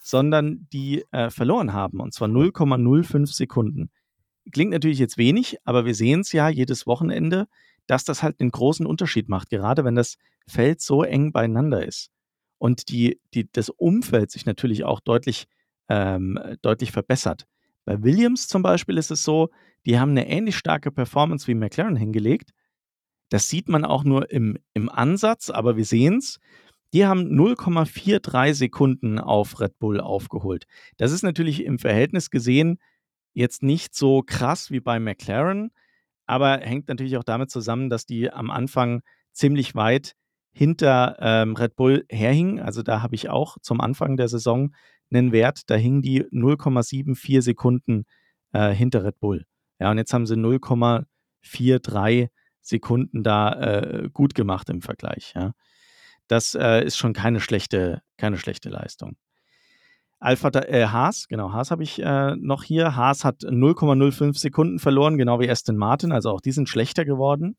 A: sondern die äh, verloren haben. Und zwar 0,05 Sekunden. Klingt natürlich jetzt wenig, aber wir sehen es ja jedes Wochenende, dass das halt einen großen Unterschied macht, gerade wenn das Feld so eng beieinander ist. Und die, die, das Umfeld sich natürlich auch deutlich, ähm, deutlich verbessert. Bei Williams zum Beispiel ist es so, die haben eine ähnlich starke Performance wie McLaren hingelegt. Das sieht man auch nur im, im Ansatz, aber wir sehen es. Die haben 0,43 Sekunden auf Red Bull aufgeholt. Das ist natürlich im Verhältnis gesehen jetzt nicht so krass wie bei McLaren, aber hängt natürlich auch damit zusammen, dass die am Anfang ziemlich weit hinter ähm, Red Bull herhingen. Also da habe ich auch zum Anfang der Saison einen Wert, da hingen die 0,74 Sekunden äh, hinter Red Bull. Ja, und jetzt haben sie 0,43 Sekunden da äh, gut gemacht im Vergleich. Ja. Das äh, ist schon keine schlechte, keine schlechte Leistung. Alpha äh, Haas, genau, Haas habe ich äh, noch hier. Haas hat 0,05 Sekunden verloren, genau wie Aston Martin, also auch die sind schlechter geworden.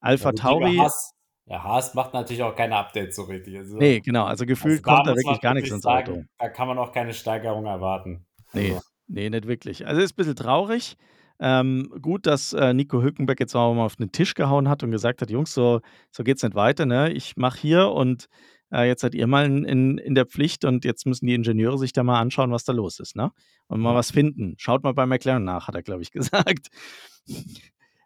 A: Alpha
B: Ja,
A: Tauri.
B: Haas, ja, Haas macht natürlich auch keine Updates so richtig. Also,
A: nee, genau, also gefühlt
B: also
A: kommt da wirklich gar nichts ins
B: sagen,
A: Auto.
B: Da kann man auch keine Steigerung erwarten.
A: Nee,
B: Also.
A: nee, nicht wirklich. Also ist ein bisschen traurig. Ähm, gut, dass äh, Nico Hülkenberg jetzt auch mal auf den Tisch gehauen hat und gesagt hat, Jungs, so, so geht's nicht weiter, ne? Ich mache hier und äh, jetzt seid ihr mal in, in, in der Pflicht und jetzt müssen die Ingenieure sich da mal anschauen, was da los ist, ne? Und mal was finden. Schaut mal bei McLaren nach, hat er, glaube ich, gesagt.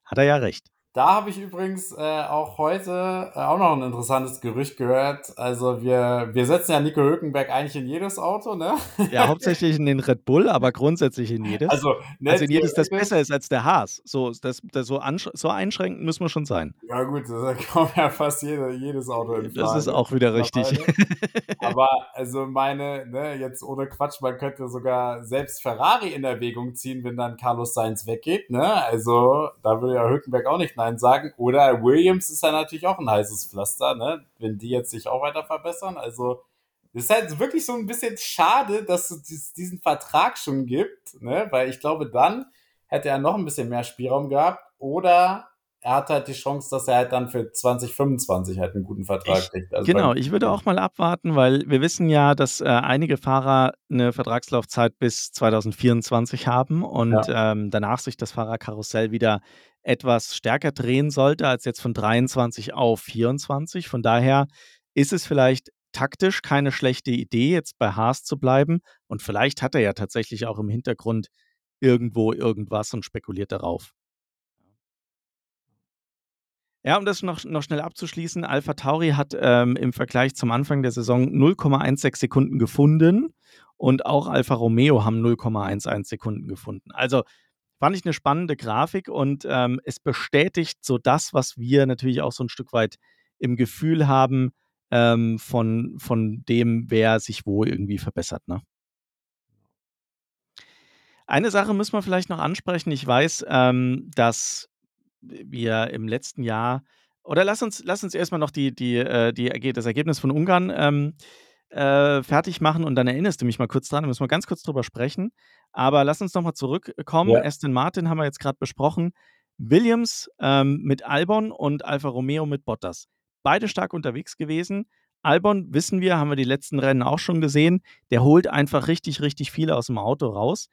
A: hat er ja recht.
B: Da habe ich übrigens äh, auch heute äh, auch noch ein interessantes Gerücht gehört. Also wir, wir setzen ja Nico Hülkenberg eigentlich in jedes Auto, ne?
A: Ja, hauptsächlich in den Red Bull, aber grundsätzlich in jedes.
B: Also, ne,
A: also in jedes, das besser ist als der Haas. So, das, das so, so einschränkend müssen wir schon sein.
B: Ja gut, da kommt ja fast jede, jedes Auto in Frage.
A: Das ist auch wieder richtig.
B: Aber also meine, ne, jetzt ohne Quatsch, man könnte sogar selbst Ferrari in Erwägung ziehen, wenn dann Carlos Sainz weggeht, ne? Also da würde ja Hülkenberg auch nicht Nein sagen. Oder Williams ist ja natürlich auch ein heißes Pflaster, ne? Wenn die jetzt sich auch weiter verbessern. Also es ist halt wirklich so ein bisschen schade, dass es dies- diesen Vertrag schon gibt, ne? Weil ich glaube, dann hätte er noch ein bisschen mehr Spielraum gehabt. Oder er hat halt die Chance, dass er halt dann für 2025 halt einen guten Vertrag
A: Ich-
B: kriegt. Also
A: Genau, ich würde auch mal abwarten, weil wir wissen ja, dass äh, einige Fahrer eine Vertragslaufzeit bis 2024 haben und ähm, danach sich das Fahrerkarussell wieder etwas stärker drehen sollte als jetzt von 23 auf 24. Von daher ist es vielleicht taktisch keine schlechte Idee, jetzt bei Haas zu bleiben und vielleicht hat er ja tatsächlich auch im Hintergrund irgendwo irgendwas und spekuliert darauf. Ja, um das noch, noch schnell abzuschließen, Alpha Tauri hat ähm, im Vergleich zum Anfang der Saison 0,16 Sekunden gefunden und auch Alfa Romeo haben 0,11 Sekunden gefunden. Also fand ich eine spannende Grafik und ähm, es bestätigt so das, was wir natürlich auch so ein Stück weit im Gefühl haben ähm, von, von dem, wer sich wo irgendwie verbessert. Ne? Eine Sache müssen wir vielleicht noch ansprechen. Ich weiß, ähm, dass wir im letzten Jahr oder lass uns, lass uns erstmal noch die, die, äh, die, das Ergebnis von Ungarn ähm, äh, fertig machen und dann erinnerst du mich mal kurz dran, da müssen wir ganz kurz drüber sprechen. Aber lass uns nochmal zurückkommen. Ja. Aston Martin haben wir jetzt gerade besprochen. Williams ähm, mit Albon und Alfa Romeo mit Bottas. Beide stark unterwegs gewesen. Albon, wissen wir, haben wir die letzten Rennen auch schon gesehen, der holt einfach richtig, richtig viel aus dem Auto raus.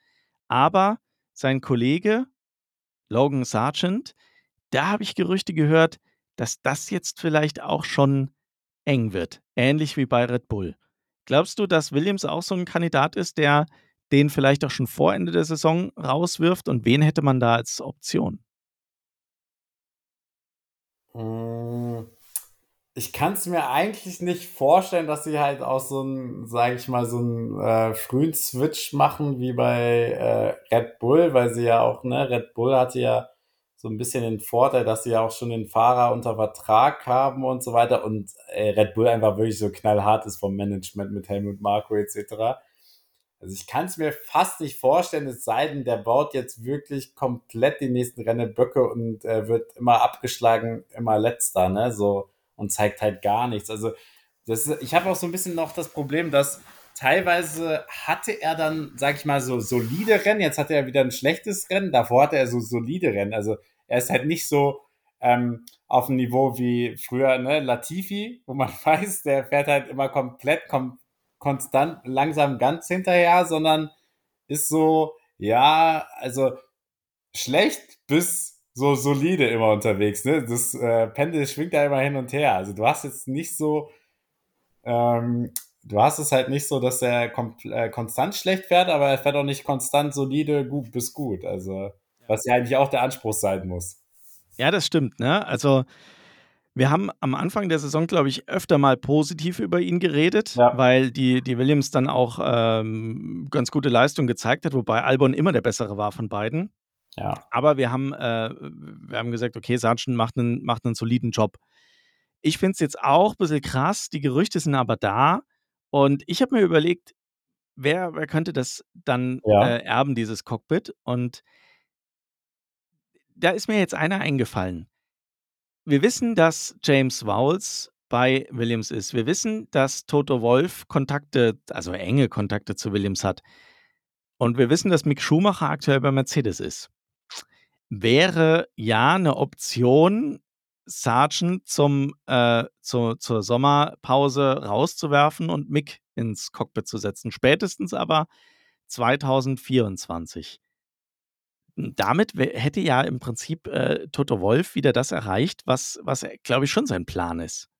A: Aber sein Kollege Logan Sargent, da habe ich Gerüchte gehört, dass das jetzt vielleicht auch schon eng wird. Ähnlich wie bei Red Bull. Glaubst du, dass Williams auch so ein Kandidat ist, der den vielleicht auch schon vor Ende der Saison rauswirft? Und wen hätte man da als Option?
B: Hm, ich kann es mir eigentlich nicht vorstellen, dass sie halt auch so einen, sage ich mal, so einen äh, frühen Switch machen wie bei äh, Red Bull, weil sie ja auch, ne, Red Bull hatte ja so ein bisschen den Vorteil, dass sie ja auch schon den Fahrer unter Vertrag haben und so weiter und äh, Red Bull einfach wirklich so knallhart ist vom Management mit Helmut Marko etc. Also ich kann es mir fast nicht vorstellen, es sei denn, der baut jetzt wirklich komplett die nächsten Rennen Böcke und äh, wird immer abgeschlagen, immer letzter, ne? So und zeigt halt gar nichts. Also das, ich habe auch so ein bisschen noch das Problem, dass teilweise hatte er dann, sag ich mal, so solide Rennen. Jetzt hatte er wieder ein schlechtes Rennen. Davor hatte er so solide Rennen. Also er ist halt nicht so ähm, auf dem Niveau wie früher, ne, Latifi, wo man weiß, der fährt halt immer komplett kom konstant langsam ganz hinterher, sondern ist so, ja, also schlecht bis so solide immer unterwegs. Ne? Das äh, Pendel schwingt da immer hin und her. Also du hast jetzt nicht so, ähm, du hast es halt nicht so, dass er äh, konstant schlecht fährt, aber er fährt auch nicht konstant solide gut bis gut. Also was ja eigentlich auch der Anspruch sein muss.
A: Ja, das stimmt. Ne? Also wir haben am Anfang der Saison, glaube ich, öfter mal positiv über ihn geredet, ja. weil die, die Williams dann auch ähm, ganz gute Leistung gezeigt hat, wobei Albon immer der bessere war von beiden. Ja. Aber wir haben, äh, wir haben gesagt, okay, Sargent macht einen, macht einen soliden Job. Ich finde es jetzt auch ein bisschen krass, die Gerüchte sind aber da. Und ich habe mir überlegt, wer, wer könnte das dann ja. äh, erben, dieses Cockpit? Und da ist mir jetzt einer eingefallen. Wir wissen, dass James Vowles bei Williams ist. Wir wissen, dass Toto Wolf Kontakte, also enge Kontakte zu Williams hat. Und wir wissen, dass Mick Schumacher aktuell bei Mercedes ist wäre ja eine Option, Sargent zum, äh, zu, zur Sommerpause rauszuwerfen und Mick ins Cockpit zu setzen. Spätestens aber 2024. Damit hätte ja im Prinzip äh, Toto Wolf wieder das erreicht, was, was glaube ich, schon sein Plan ist.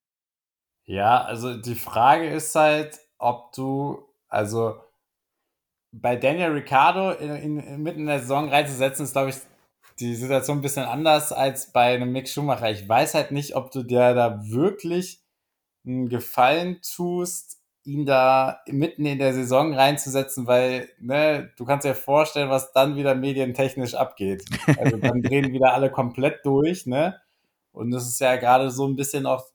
B: Ja, also die Frage ist halt, ob du, also bei Daniel Ricciardo in, in, mitten in der Saison reinzusetzen, ist, glaube ich, die Situation ein bisschen anders als bei einem Mick Schumacher. Ich weiß halt nicht, ob du dir da wirklich einen Gefallen tust, ihn da mitten in der Saison reinzusetzen, weil ne, du kannst dir vorstellen, was dann wieder medientechnisch abgeht. Also dann drehen wieder alle komplett durch, ne? Und das ist ja gerade so ein bisschen auch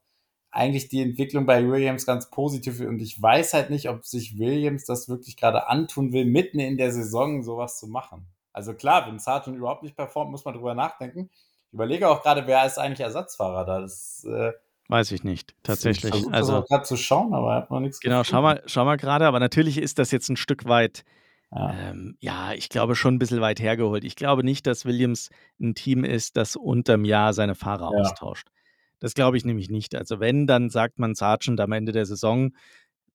B: eigentlich die Entwicklung bei Williams ganz positiv. Und ich weiß halt nicht, ob sich Williams das wirklich gerade antun will, mitten in der Saison sowas zu machen. Also klar, wenn Sargent überhaupt nicht performt, muss man drüber nachdenken. Ich überlege auch gerade, wer ist eigentlich Ersatzfahrer da? Das
A: äh, weiß ich nicht, tatsächlich. Ich
B: also gerade zu schauen, aber er hat noch nichts
A: Genau, schau mal, schau mal gerade, aber natürlich ist das jetzt ein Stück weit ja. Ähm, ja, ich glaube schon ein bisschen weit hergeholt. Ich glaube nicht, dass Williams ein Team ist, das unterm Jahr seine Fahrer ja. austauscht. Das glaube ich nämlich nicht. Also wenn, dann sagt man Sargent am Ende der Saison,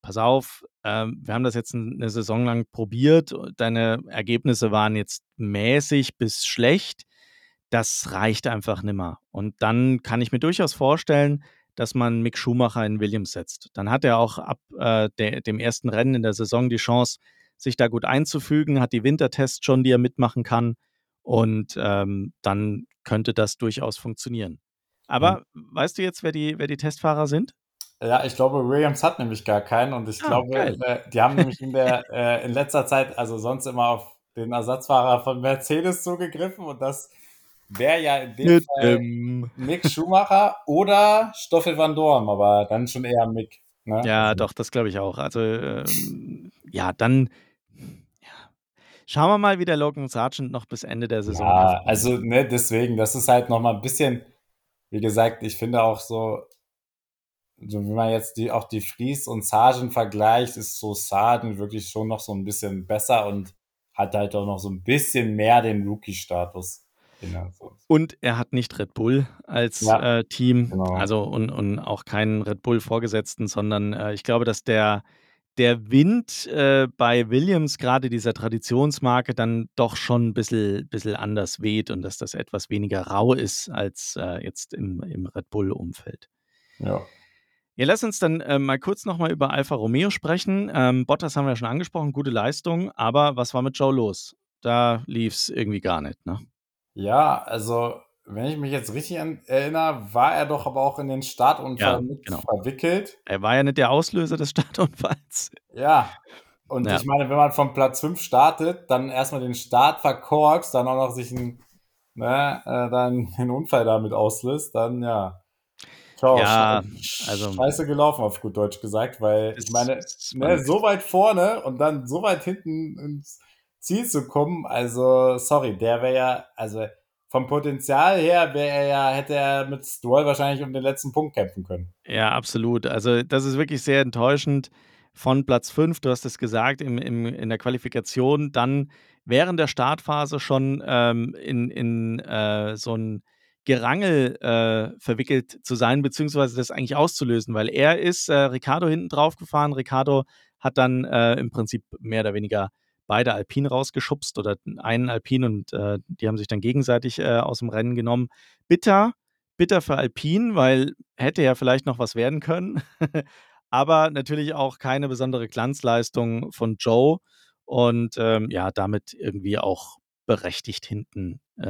A: pass auf, ähm, wir haben das jetzt eine Saison lang probiert, deine Ergebnisse waren jetzt mäßig bis schlecht, das reicht einfach nimmer. Und dann kann ich mir durchaus vorstellen, dass man Mick Schumacher in Williams setzt. Dann hat er auch ab äh, der, dem ersten Rennen in der Saison die Chance, sich da gut einzufügen, hat die Wintertests schon, die er mitmachen kann. Und ähm, dann könnte das durchaus funktionieren. Aber mhm. weißt du jetzt, wer die, wer die Testfahrer sind?
B: Ja, ich glaube, Williams hat nämlich gar keinen und ich ah, glaube, äh, die haben nämlich in der äh, in letzter Zeit, also sonst immer auf den Ersatzfahrer von Mercedes zugegriffen und das wäre ja in dem Fall Mick Schumacher oder Stoffel van Dorn, aber dann schon eher Mick. Ne?
A: Ja, also. doch, das glaube ich auch. Also, ähm, ja, dann Schauen wir mal, wie der Logan Sargent noch bis Ende der Saison
B: Ja, also, ne, deswegen, das ist halt nochmal ein bisschen, wie gesagt, ich finde auch so, so wenn man jetzt die, auch die Fries und Sargent vergleicht, ist so Sargent wirklich schon noch so ein bisschen besser und hat halt auch noch so ein bisschen mehr den Rookie-Status.
A: Und er hat nicht Red Bull als ja, äh, Team, genau. also und, und auch keinen Red Bull-Vorgesetzten, sondern äh, ich glaube, dass der, der Wind äh, bei Williams, gerade dieser Traditionsmarke, dann doch schon ein bisschen, bisschen anders weht und dass das etwas weniger rau ist als äh, jetzt im, im Red Bull-Umfeld.
B: Ja.
A: Ja, lass uns dann äh, mal kurz nochmal über Alfa Romeo sprechen. Ähm, Bottas haben wir ja schon angesprochen, gute Leistung, aber was war mit Joe los? Da lief es irgendwie gar nicht, ne?
B: Ja, also wenn ich mich jetzt richtig erinnere, war er doch aber auch in den Startunfall ja, mit genau. verwickelt.
A: Er war ja nicht der Auslöser des Startunfalls.
B: Ja. Und ja. ich meine, wenn man von Platz 5 startet, dann erstmal den Start verkorkst, dann auch noch sich ein, ne, äh, dann einen Unfall damit auslöst, dann ja.
A: Ciao, ja,
B: also, scheiße gelaufen, auf gut Deutsch gesagt, weil ich meine, ne, so weit vorne und dann so weit hinten ins Ziel zu kommen, also sorry, der wäre ja, also vom Potenzial her wäre er ja, hätte er mit Stroll wahrscheinlich um den letzten Punkt kämpfen können.
A: Ja, absolut. Also das ist wirklich sehr enttäuschend von Platz 5, du hast es gesagt, im, im, in der Qualifikation, dann während der Startphase schon ähm, in, in äh, so ein Gerangel äh, verwickelt zu sein, beziehungsweise das eigentlich auszulösen, weil er ist äh, Ricardo hinten drauf gefahren. Ricardo hat dann äh, im Prinzip mehr oder weniger beide Alpine rausgeschubst oder einen Alpine und äh, die haben sich dann gegenseitig äh, aus dem Rennen genommen. Bitter, bitter für Alpine, weil hätte ja vielleicht noch was werden können. Aber natürlich auch keine besondere Glanzleistung von Joe und ähm, ja, damit irgendwie auch berechtigt hinten äh,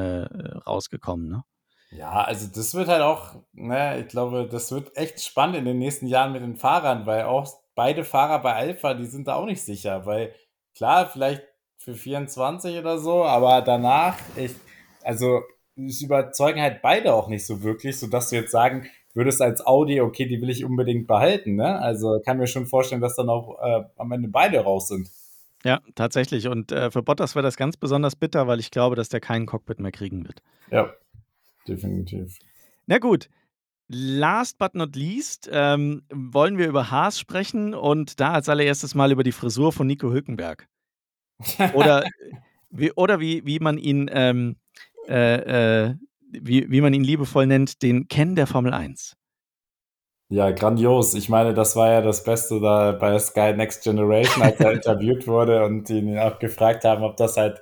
A: rausgekommen. Ne?
B: Ja, also das wird halt auch, ne, ich glaube, das wird echt spannend in den nächsten Jahren mit den Fahrern, weil auch beide Fahrer bei Alpha, die sind da auch nicht sicher, weil Klar, vielleicht für 24 oder so, aber danach, ich, also, es überzeugen halt beide auch nicht so wirklich, sodass du jetzt sagen würdest als Audi, okay, die will ich unbedingt behalten, ne? Also kann mir schon vorstellen, dass dann auch äh, am Ende beide raus sind.
A: Ja, tatsächlich. Und äh, für Bottas wäre das ganz besonders bitter, weil ich glaube, dass der keinen Cockpit mehr kriegen wird.
B: Ja, definitiv.
A: Na gut. Last but not least ähm, wollen wir über Haas sprechen und da als allererstes mal über die Frisur von Nico Hülkenberg. Oder, wie, oder wie, wie man ihn ähm, äh, äh, wie, wie man ihn liebevoll nennt, den Ken der Formel 1.
B: Ja, grandios. Ich meine, das war ja das Beste da bei Sky Next Generation, als er interviewt wurde und ihn auch gefragt haben, ob das halt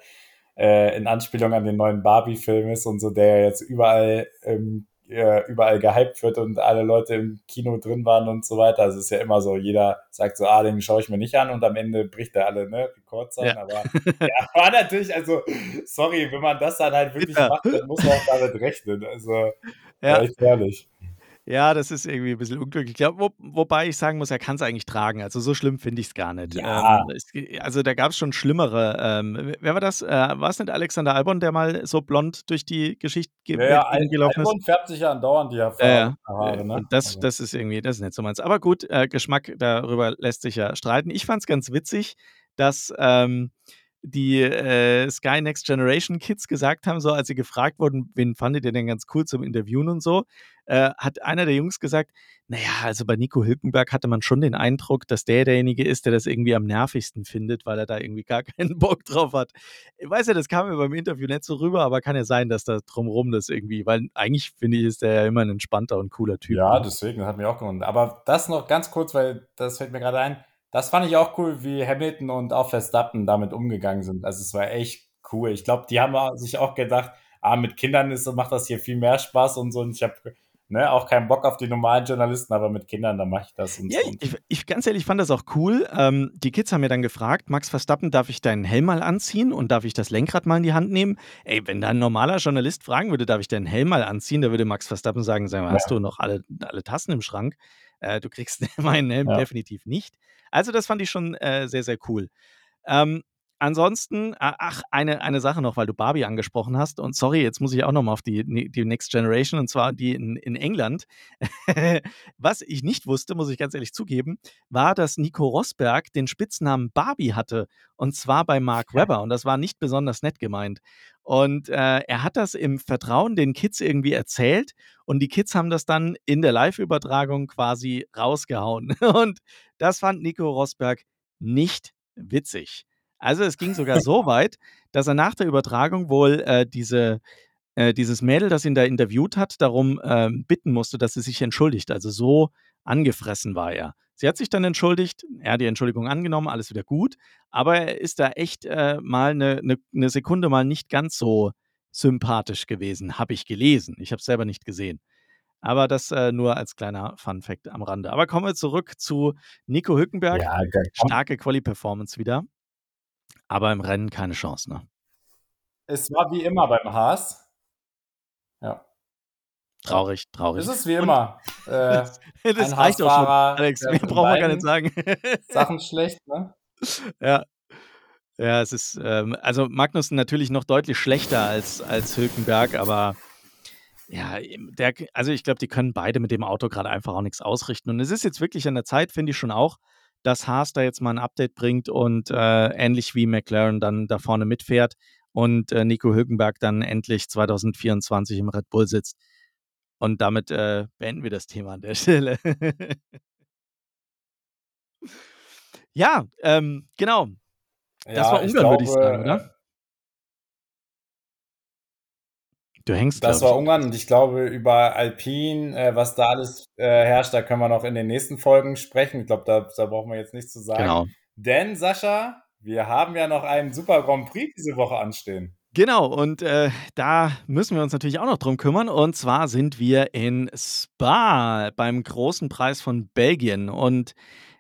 B: äh, in Anspielung an den neuen Barbie-Film ist und so, der jetzt überall im äh, überall gehypt wird und alle Leute im Kino drin waren und so weiter. Also es ist ja immer so, jeder sagt so, ah, den schaue ich mir nicht an und am Ende bricht er alle, ne, Rekordzahlen. Ja. Aber ja, war natürlich, also, sorry, wenn man das dann halt wirklich ja. macht, dann muss man auch damit rechnen. Also, ja. echt herrlich.
A: Ja, das ist irgendwie ein bisschen unglücklich. Ich glaub, wo, wobei ich sagen muss, er kann es eigentlich tragen. Also so schlimm finde ich es gar nicht.
B: Ja.
A: Ähm, es, also da gab es schon schlimmere. Ähm, wer war das? Äh, war es nicht Alexander Albon, der mal so blond durch die Geschichte
B: ge ja, ja, gelaufen ist? Albon färbt sich ja andauernd die
A: Haare. Äh, ne? das, also. das ist irgendwie, das ist nicht so meins. Aber gut, äh, Geschmack, darüber lässt sich ja streiten. Ich fand es ganz witzig, dass ähm, die äh, Sky Next Generation Kids gesagt haben, so als sie gefragt wurden, wen fandet ihr denn ganz cool zum Interviewen und so, äh, hat einer der Jungs gesagt, naja, also bei Nico Hülkenberg hatte man schon den Eindruck, dass der derjenige ist, der das irgendwie am nervigsten findet, weil er da irgendwie gar keinen Bock drauf hat. Ich weiß ja, das kam mir beim Interview nicht so rüber, aber kann ja sein, dass da drumherum das irgendwie, weil eigentlich finde ich, ist der ja immer ein entspannter und cooler Typ.
B: Ja, ne? deswegen, hat mich auch gewundert. Aber das noch ganz kurz, weil das fällt mir gerade ein das fand ich auch cool, wie Hamilton und auch Verstappen damit umgegangen sind. Also es war echt cool. Ich glaube, die haben sich auch gedacht, ah, mit Kindern ist, macht das hier viel mehr Spaß und so. Und ich habe ne, auch keinen Bock auf die normalen Journalisten, aber mit Kindern, da mache ich das. Und
A: ja,
B: so.
A: ich, ich, ganz ehrlich fand das auch cool. Ähm, die Kids haben mir dann gefragt, Max Verstappen, darf ich deinen Helm mal anziehen und darf ich das Lenkrad mal in die Hand nehmen? Ey, wenn da ein normaler Journalist fragen würde, darf ich deinen Helm mal anziehen, da würde Max Verstappen sagen, sag mal, ja. hast du noch alle, alle Tassen im Schrank? Äh, du kriegst meinen Helm ja. definitiv nicht. Also das fand ich schon äh, sehr, sehr cool. Ähm, ansonsten, ach, eine, eine Sache noch, weil du Barbie angesprochen hast. Und sorry, jetzt muss ich auch nochmal auf die, die Next Generation, und zwar die in, in England. Was ich nicht wusste, muss ich ganz ehrlich zugeben, war, dass Nico Rosberg den Spitznamen Barbie hatte. Und zwar bei Mark Webber. Und das war nicht besonders nett gemeint. Und äh, er hat das im Vertrauen den Kids irgendwie erzählt. Und die Kids haben das dann in der Live-Übertragung quasi rausgehauen. Und das fand Nico Rosberg nicht witzig. Also es ging sogar so weit, dass er nach der Übertragung wohl äh, diese, äh, dieses Mädel, das ihn da interviewt hat, darum äh, bitten musste, dass sie sich entschuldigt. Also so angefressen war er. Sie hat sich dann entschuldigt, er hat die Entschuldigung angenommen, alles wieder gut, aber er ist da echt äh, mal eine ne, ne Sekunde mal nicht ganz so sympathisch gewesen, habe ich gelesen. Ich habe es selber nicht gesehen. Aber das äh, nur als kleiner Fun-Fact am Rande. Aber kommen wir zurück zu Nico Hückenberg. Ja, Starke Quali-Performance wieder. Aber im Rennen keine Chance, ne?
B: Es war wie immer beim Haas. Ja.
A: Traurig, traurig.
B: Es ist wie immer. Äh,
A: das reicht auch schon, Alex. Mehr brauchen wir gar nicht sagen.
B: Sachen schlecht, ne?
A: Ja. Ja, es ist, ähm, also Magnussen natürlich noch deutlich schlechter als, als Hülkenberg, aber ja, der, also ich glaube, die können beide mit dem Auto gerade einfach auch nichts ausrichten. Und es ist jetzt wirklich an der Zeit, finde ich schon auch, dass Haas da jetzt mal ein Update bringt und äh, ähnlich wie McLaren dann da vorne mitfährt und äh, Nico Hülkenberg dann endlich 2024 im Red Bull sitzt. Und damit äh, beenden wir das Thema an der Stelle. ja, ähm, genau. Das ja, war Ungarn, würde ich sagen, oder? Du hängst.
B: Das war Ungarn und ich glaube, über Alpine, äh, was da alles äh, herrscht, da können wir noch in den nächsten Folgen sprechen. Ich glaube, da, da brauchen wir jetzt nichts zu sagen. Genau. Denn, Sascha, wir haben ja noch einen Super Grand Prix diese Woche anstehen.
A: Genau, und äh, da müssen wir uns natürlich auch noch drum kümmern. Und zwar sind wir in Spa beim großen Preis von Belgien. Und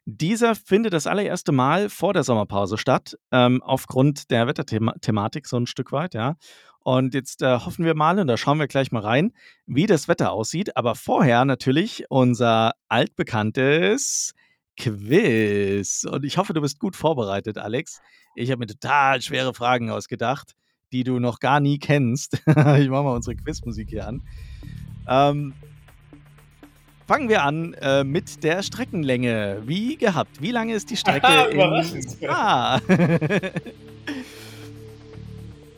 A: dieser findet das allererste Mal vor der Sommerpause statt, ähm, aufgrund der Wetterthematik so ein Stück weit, ja. Und jetzt äh, hoffen wir mal, und da schauen wir gleich mal rein, wie das Wetter aussieht. Aber vorher natürlich unser altbekanntes Quiz. Und ich hoffe, du bist gut vorbereitet, Alex. Ich habe mir total schwere Fragen ausgedacht, die du noch gar nie kennst. ich mache mal unsere Quizmusik hier an. Ähm, fangen wir an äh, mit der Streckenlänge. Wie gehabt. Wie lange ist die Strecke? in... Ah.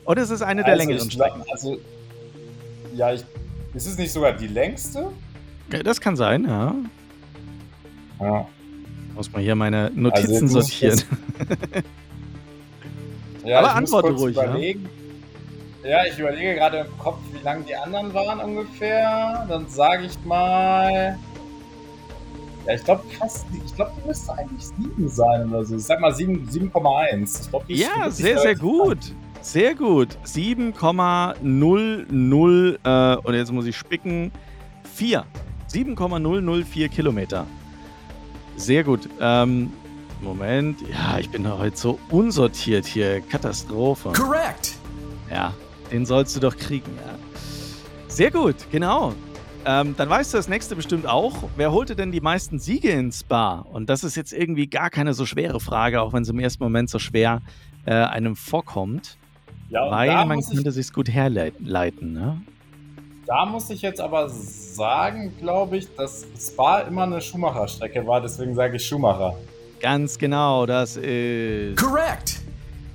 A: Es ist eine der also längeren Strecken.
B: Also, ja, ich, ist es nicht sogar die längste?
A: Ja, das kann sein, ja. Ja. Muss mal hier meine Notizen also sortieren.
B: ja, Aber antworte ruhig. Überlegen. Ja? ja, ich überlege gerade im Kopf, wie lang die anderen waren ungefähr. Dann sage ich mal. Ja, ich glaube fast, ich glaube, die müsste eigentlich 7 sein oder so. Ich sag mal 7,1.
A: Ja, sehr, sehr gut. Lang. Sehr gut. 7,00 äh, und jetzt muss ich spicken. 4. 7,004 Kilometer. Sehr gut. Ähm, Moment. Ja, ich bin heute so unsortiert hier. Katastrophe.
B: Correct.
A: Ja, den sollst du doch kriegen. Ja. Sehr gut, genau. Ähm, dann weißt du das nächste bestimmt auch. Wer holte denn die meisten Siege ins Bar? Und das ist jetzt irgendwie gar keine so schwere Frage, auch wenn es im ersten Moment so schwer äh, einem vorkommt. Ja, Weil man könnte sich gut herleiten, ne?
B: Da muss ich jetzt aber sagen, glaube ich, dass Spa immer eine Schumacher-Strecke war, deswegen sage ich Schumacher.
A: Ganz genau, das ist.
B: Correct!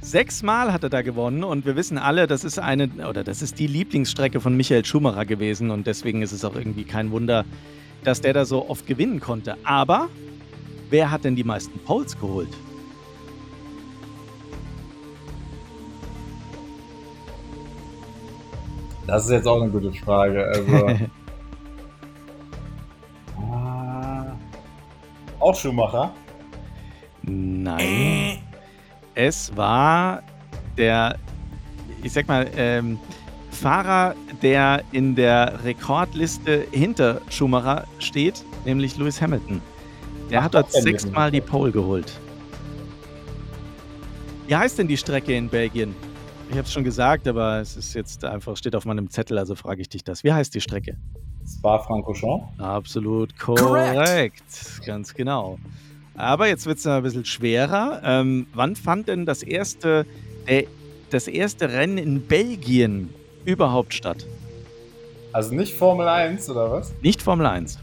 A: Sechsmal hat er da gewonnen und wir wissen alle, das ist eine oder das ist die Lieblingsstrecke von Michael Schumacher gewesen und deswegen ist es auch irgendwie kein Wunder, dass der da so oft gewinnen konnte. Aber wer hat denn die meisten Poles geholt?
B: Das ist jetzt auch eine gute Frage. Also, ah, auch Schumacher?
A: Nein. es war der, ich sag mal, ähm, Fahrer, der in der Rekordliste hinter Schumacher steht, nämlich Lewis Hamilton. Der Ach, hat dort sechsmal die Pole geholt. Wie heißt denn die Strecke in Belgien? Ich habe es schon gesagt, aber es ist jetzt einfach, steht auf meinem Zettel, also frage ich dich das. Wie heißt die Strecke?
B: Spa-Francorchamps.
A: Absolut korrekt. Correct. Ganz genau. Aber jetzt wird es ein bisschen schwerer. Ähm, wann fand denn das erste, der, das erste Rennen in Belgien überhaupt statt?
B: Also nicht Formel 1 oder was?
A: Nicht Formel 1.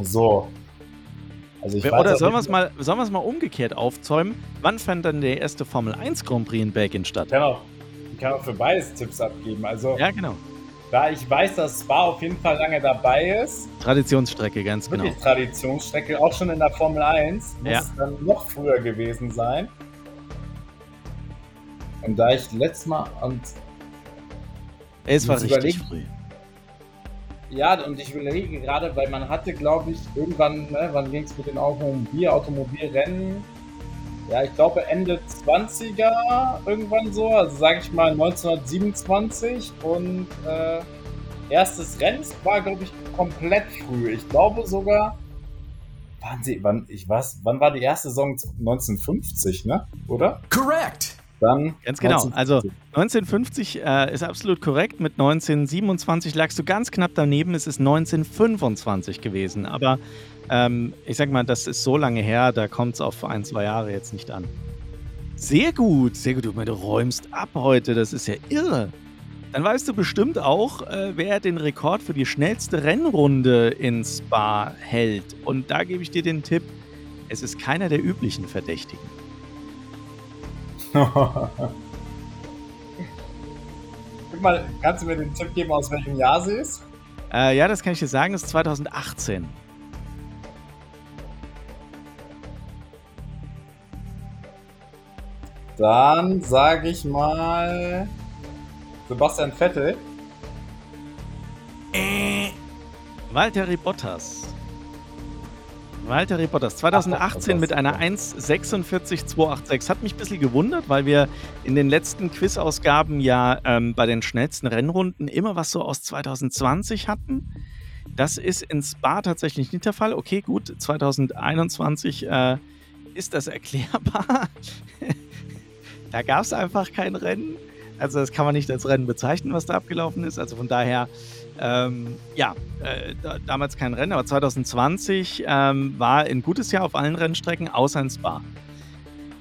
B: So.
A: Also ich Oder sollen wir es mal, mal umgekehrt aufzäumen? Wann fand dann der erste Formel 1 Grand Prix in Belgien statt?
B: Ich kann auch, ich kann auch für beides Tipps abgeben. Also,
A: ja, genau.
B: Da ich weiß, dass Spa auf jeden Fall lange dabei ist.
A: Traditionsstrecke, ganz genau.
B: Traditionsstrecke, auch schon in der Formel 1. Muss ja. dann noch früher gewesen sein. Und da ich letztes Mal und
A: es war richtig früh.
B: Ja, und ich überlege gerade, weil man hatte, glaube ich, irgendwann, ne, wann ging es mit den Automobil, Automobilrennen? Ja, ich glaube Ende 20er irgendwann so, also sage ich mal 1927 und äh, erstes Rennen war, glaube ich, komplett früh. Ich glaube sogar, waren sie, wann, ich weiß, wann war die erste Saison? 1950, ne? Oder?
A: Correct! Dann ganz genau. 1950. Also 1950 äh, ist absolut korrekt. Mit 1927 lagst du ganz knapp daneben. Es ist 1925 gewesen. Aber ähm, ich sag mal, das ist so lange her, da kommt es auf ein, zwei Jahre jetzt nicht an. Sehr gut, sehr gut. Du räumst ab heute. Das ist ja irre. Dann weißt du bestimmt auch, äh, wer den Rekord für die schnellste Rennrunde in Spa hält. Und da gebe ich dir den Tipp: Es ist keiner der üblichen Verdächtigen.
B: Guck mal, kannst du mir den Tipp geben, aus welchem Jahr sie ist?
A: Äh, ja, das kann ich dir sagen, das ist 2018.
B: Dann sage ich mal Sebastian Vettel.
A: Äh. Valtteri Bottas. Walter Bottas 2018 mit einer 1,46,286. Hat mich ein bisschen gewundert, weil wir in den letzten Quiz-Ausgaben ja ähm, bei den schnellsten Rennrunden immer was so aus 2020 hatten. Das ist in Spa tatsächlich nicht der Fall. Okay, gut, 2021 äh, ist das erklärbar. da gab es einfach kein Rennen. Also das kann man nicht als Rennen bezeichnen, was da abgelaufen ist. Also von daher ähm, ja, äh, da, damals kein Rennen, aber 2020 ähm, war ein gutes Jahr auf allen Rennstrecken, außer in Spa.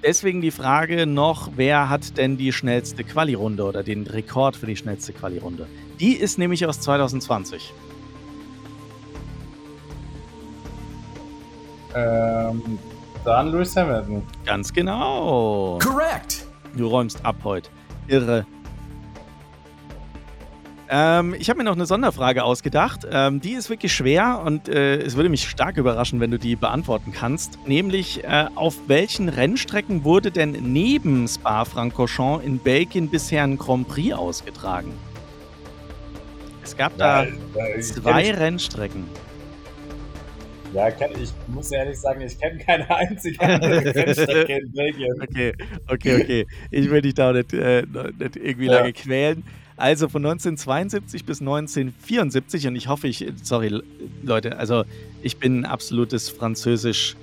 A: Deswegen die Frage noch, wer hat denn die schnellste Quali-Runde oder den Rekord für die schnellste Quali-Runde? Die ist nämlich aus 2020.
B: Ähm, dann Lewis Hamilton.
A: Ganz genau. Correct. Du räumst ab heute. Irre. Ähm, ich habe mir noch eine Sonderfrage ausgedacht. Ähm, die ist wirklich schwer und äh, es würde mich stark überraschen, wenn du die beantworten kannst. Nämlich, äh, auf welchen Rennstrecken wurde denn neben Spa-Francorchamps in Belgien bisher ein Grand Prix ausgetragen? Es gab da ja, zwei ich, Rennstrecken.
B: Ja, ich muss ehrlich sagen, ich kenne keine einzige Rennstrecke in Belgien.
A: Okay, okay, okay. Ich will dich da nicht, äh, nicht irgendwie ja. lange quälen. Also von 1972 bis 1974 und ich hoffe, ich, sorry Leute, also ich bin ein absolutes Französisch,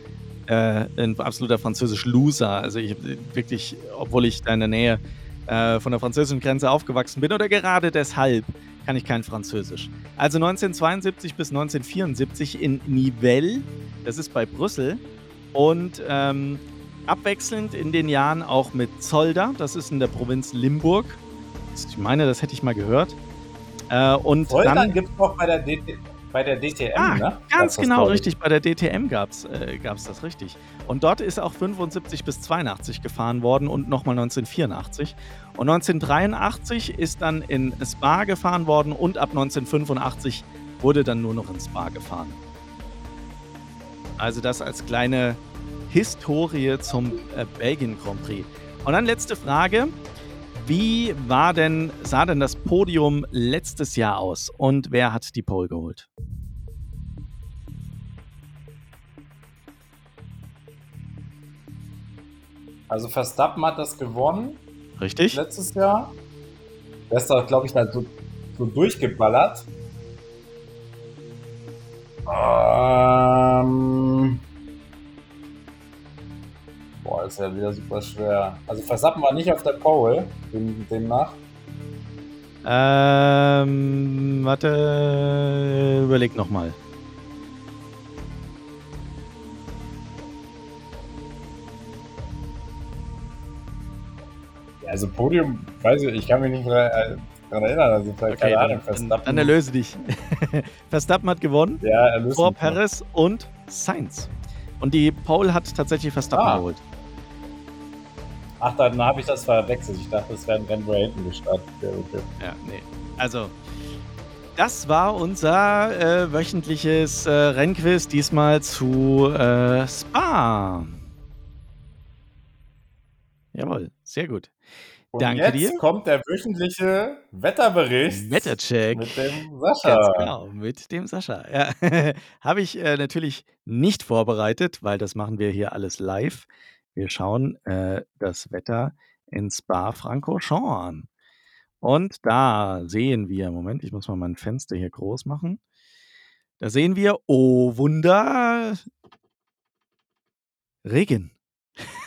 A: äh, ein absoluter Französisch-Loser. Also ich wirklich, obwohl ich da in der Nähe äh, von der französischen Grenze aufgewachsen bin oder gerade deshalb kann ich kein Französisch. Also 1972 bis 1974 in Nivelles, das ist bei Brüssel und ähm, abwechselnd in den Jahren auch mit Zolder, das ist in der Provinz Limburg ich meine, das hätte ich mal gehört. Äh, und
B: Voll, dann gibt es auch bei der, DT, bei der DTM, ah, ne?
A: Ganz genau richtig. Bei der DTM gab es äh, das richtig. Und dort ist auch 75 bis 82 gefahren worden und nochmal 1984. Und 1983 ist dann in Spa gefahren worden und ab 1985 wurde dann nur noch in Spa gefahren. Also das als kleine Historie zum äh, Belgien Grand Prix. Und dann letzte Frage. Wie war denn, sah denn das Podium letztes Jahr aus und wer hat die Pole geholt?
B: Also Verstappen hat das gewonnen.
A: Richtig.
B: Letztes Jahr. Der ist da, glaube ich, da so, so durchgeballert. Ähm, ja wieder super schwer. Also Versappen war nicht auf der Pole, demnach.
A: Ähm, warte, überleg nochmal.
B: Also Podium, weiß ich, ich kann mich nicht daran äh, erinnern, also vielleicht
A: okay, keine Ahnung. Verstappen. Dann erlöse dich. Verstappen hat gewonnen
B: ja,
A: vor Perez und Sainz. Und die Pole hat tatsächlich Verstappen ah. geholt.
B: Ach, dann habe ich das verwechselt. Ich dachte, es wäre ein Rennen, wo er hinten gestartet. Okay.
A: Ja, nee. Also, das war unser äh, wöchentliches äh, Rennquiz, diesmal zu äh, Spa. Jawohl, sehr gut.
B: Und Danke jetzt dir. kommt der wöchentliche Wetterbericht.
A: Wettercheck.
B: Mit dem Sascha. Ganz
A: genau, mit dem Sascha. Ja. Habe ich äh, natürlich nicht vorbereitet, weil das machen wir hier alles live. Wir schauen äh, das Wetter in Spa-Francorchamps an. Und da sehen wir, Moment, ich muss mal mein Fenster hier groß machen. Da sehen wir, oh Wunder, Regen.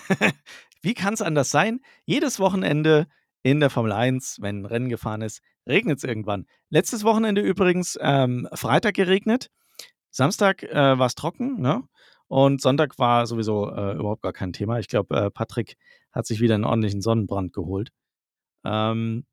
A: Wie kann es anders sein? Jedes Wochenende in der Formel 1, wenn ein Rennen gefahren ist, regnet es irgendwann. Letztes Wochenende übrigens ähm, Freitag geregnet. Samstag äh, war es trocken, ne? Und Sonntag war sowieso äh, überhaupt gar kein Thema. Ich glaube, äh, Patrick hat sich wieder einen ordentlichen Sonnenbrand geholt. Ähm,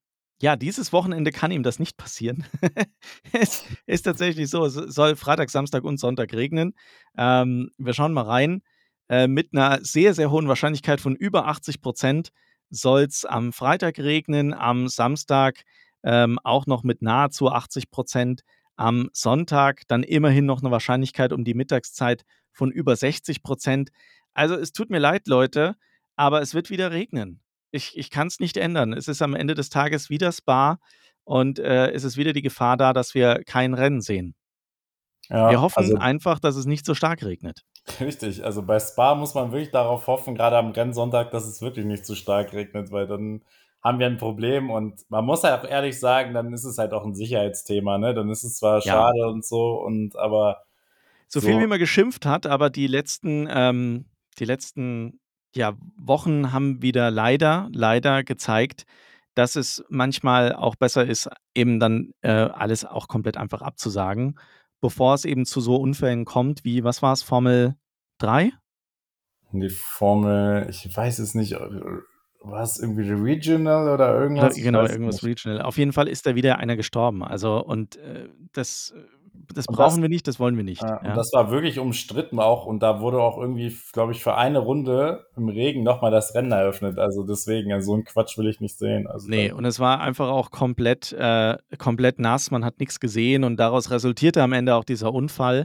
A: ja, dieses Wochenende kann ihm das nicht passieren. es ist tatsächlich so, es soll Freitag, Samstag und Sonntag regnen. Ähm, wir schauen mal rein. Äh, mit einer sehr, sehr hohen Wahrscheinlichkeit von über 80 Prozent soll es am Freitag regnen, am Samstag ähm, auch noch mit nahezu 80 Prozent, am Sonntag dann immerhin noch eine Wahrscheinlichkeit um die Mittagszeit von über 60 Prozent. Also es tut mir leid, Leute, aber es wird wieder regnen. Ich, ich kann es nicht ändern. Es ist am Ende des Tages wieder Spa und äh, es ist wieder die Gefahr da, dass wir kein Rennen sehen. Ja, wir hoffen also, einfach, dass es nicht so stark regnet.
B: Richtig, also bei Spa muss man wirklich darauf hoffen, gerade am Rennsonntag, dass es wirklich nicht so stark regnet, weil dann haben wir ein Problem und man muss halt auch ehrlich sagen, dann ist es halt auch ein Sicherheitsthema, ne? Dann ist es zwar ja. schade und so, und aber.
A: So, so viel wie man geschimpft hat, aber die letzten, ähm, die letzten ja, Wochen haben wieder leider, leider gezeigt, dass es manchmal auch besser ist, eben dann äh, alles auch komplett einfach abzusagen bevor es eben zu so Unfällen kommt, wie, was war es, Formel 3?
B: Die Formel, ich weiß es nicht, war es irgendwie Regional oder irgendwas?
A: Genau, irgendwas nicht. Regional. Auf jeden Fall ist da wieder einer gestorben. Also, und äh, das äh, das brauchen das, wir nicht, das wollen wir nicht.
B: Ja, ja. Das war wirklich umstritten auch und da wurde auch irgendwie, glaube ich, für eine Runde im Regen nochmal das Rennen eröffnet. Also deswegen, also so einen Quatsch will ich nicht sehen. Also
A: nee, und es war einfach auch komplett, äh, komplett nass, man hat nichts gesehen und daraus resultierte am Ende auch dieser Unfall.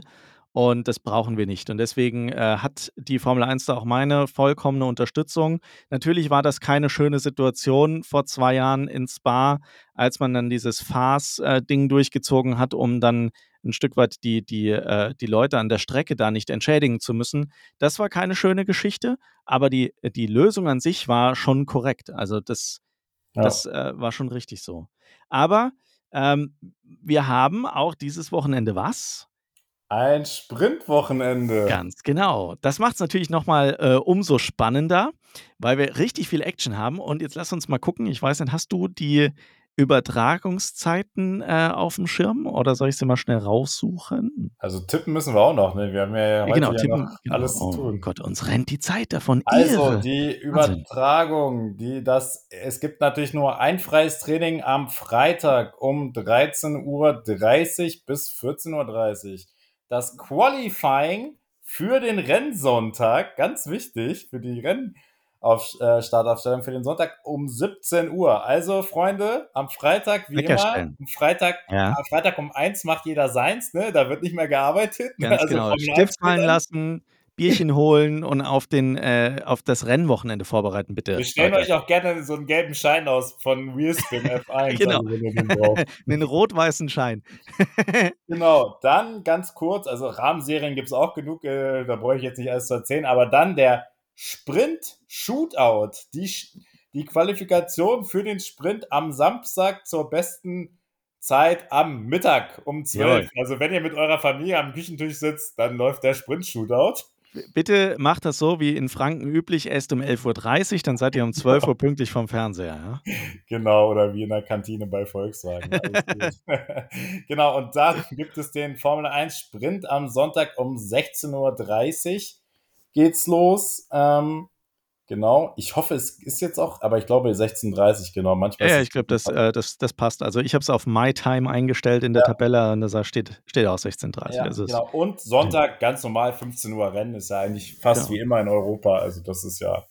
A: Und das brauchen wir nicht. Und deswegen äh, hat die Formel 1 da auch meine vollkommene Unterstützung. Natürlich war das keine schöne Situation vor zwei Jahren in Spa, als man dann dieses Fas-Ding äh, durchgezogen hat, um dann ein Stück weit die, die, äh, die Leute an der Strecke da nicht entschädigen zu müssen. Das war keine schöne Geschichte, aber die, die Lösung an sich war schon korrekt. Also das, ja. das äh, war schon richtig so. Aber ähm, wir haben auch dieses Wochenende was?
B: Ein Sprintwochenende.
A: Ganz genau. Das macht es natürlich nochmal äh, umso spannender, weil wir richtig viel Action haben. Und jetzt lass uns mal gucken. Ich weiß nicht, hast du die Übertragungszeiten äh, auf dem Schirm oder soll ich sie mal schnell raussuchen?
B: Also tippen müssen wir auch noch, ne? Wir haben ja heute genau, tippen, ja noch genau. alles zu tun.
A: Oh Gott, uns rennt die Zeit davon.
B: Also Irre. die Übertragung, die das, es gibt natürlich nur ein freies Training am Freitag um 13.30 Uhr bis 14.30 Uhr. Das Qualifying für den Rennsonntag, ganz wichtig für die auf äh, Startaufstellung für den Sonntag um 17 Uhr. Also, Freunde, am Freitag, wie immer, am Freitag, ja. am Freitag um 1 macht jeder seins, ne? Da wird nicht mehr gearbeitet.
A: Ganz also genau. Stift fallen lassen, Bierchen holen und auf, den, äh, auf das Rennwochenende vorbereiten, bitte.
B: Wir stellen euch auch gerne so einen gelben Schein aus von Wheelspin F1.
A: genau. Also, einen rot-weißen Schein.
B: genau. Dann ganz kurz, also Rahmenserien gibt es auch genug, äh, da brauche ich jetzt nicht alles zu erzählen, aber dann der Sprint Shootout. Die, die Qualifikation für den Sprint am Samstag zur besten Zeit am Mittag um 12. Ja. Also wenn ihr mit eurer Familie am Küchentisch sitzt, dann läuft der Sprint Shootout.
A: Bitte macht das so wie in Franken üblich, erst um 11.30 Uhr, dann seid ihr um 12 Uhr pünktlich vom Fernseher. Ja?
B: Genau, oder wie in der Kantine bei Volkswagen. genau, und dann gibt es den Formel 1 Sprint am Sonntag um 16.30 Uhr geht's los. Ähm, Genau. Ich hoffe, es ist jetzt auch, aber ich glaube 16:30 genau. Manchmal
A: Ja, ja, ich glaube, das, äh, das, das passt. Also ich habe es auf My Time eingestellt in der
B: Ja.
A: Tabelle und da steht, steht auch 16:30.
B: Ja,
A: Also
B: genau. Und Sonntag ganz normal 15 Uhr Rennen ist ja eigentlich fast
A: Genau.
B: wie immer in Europa. Also das ist ja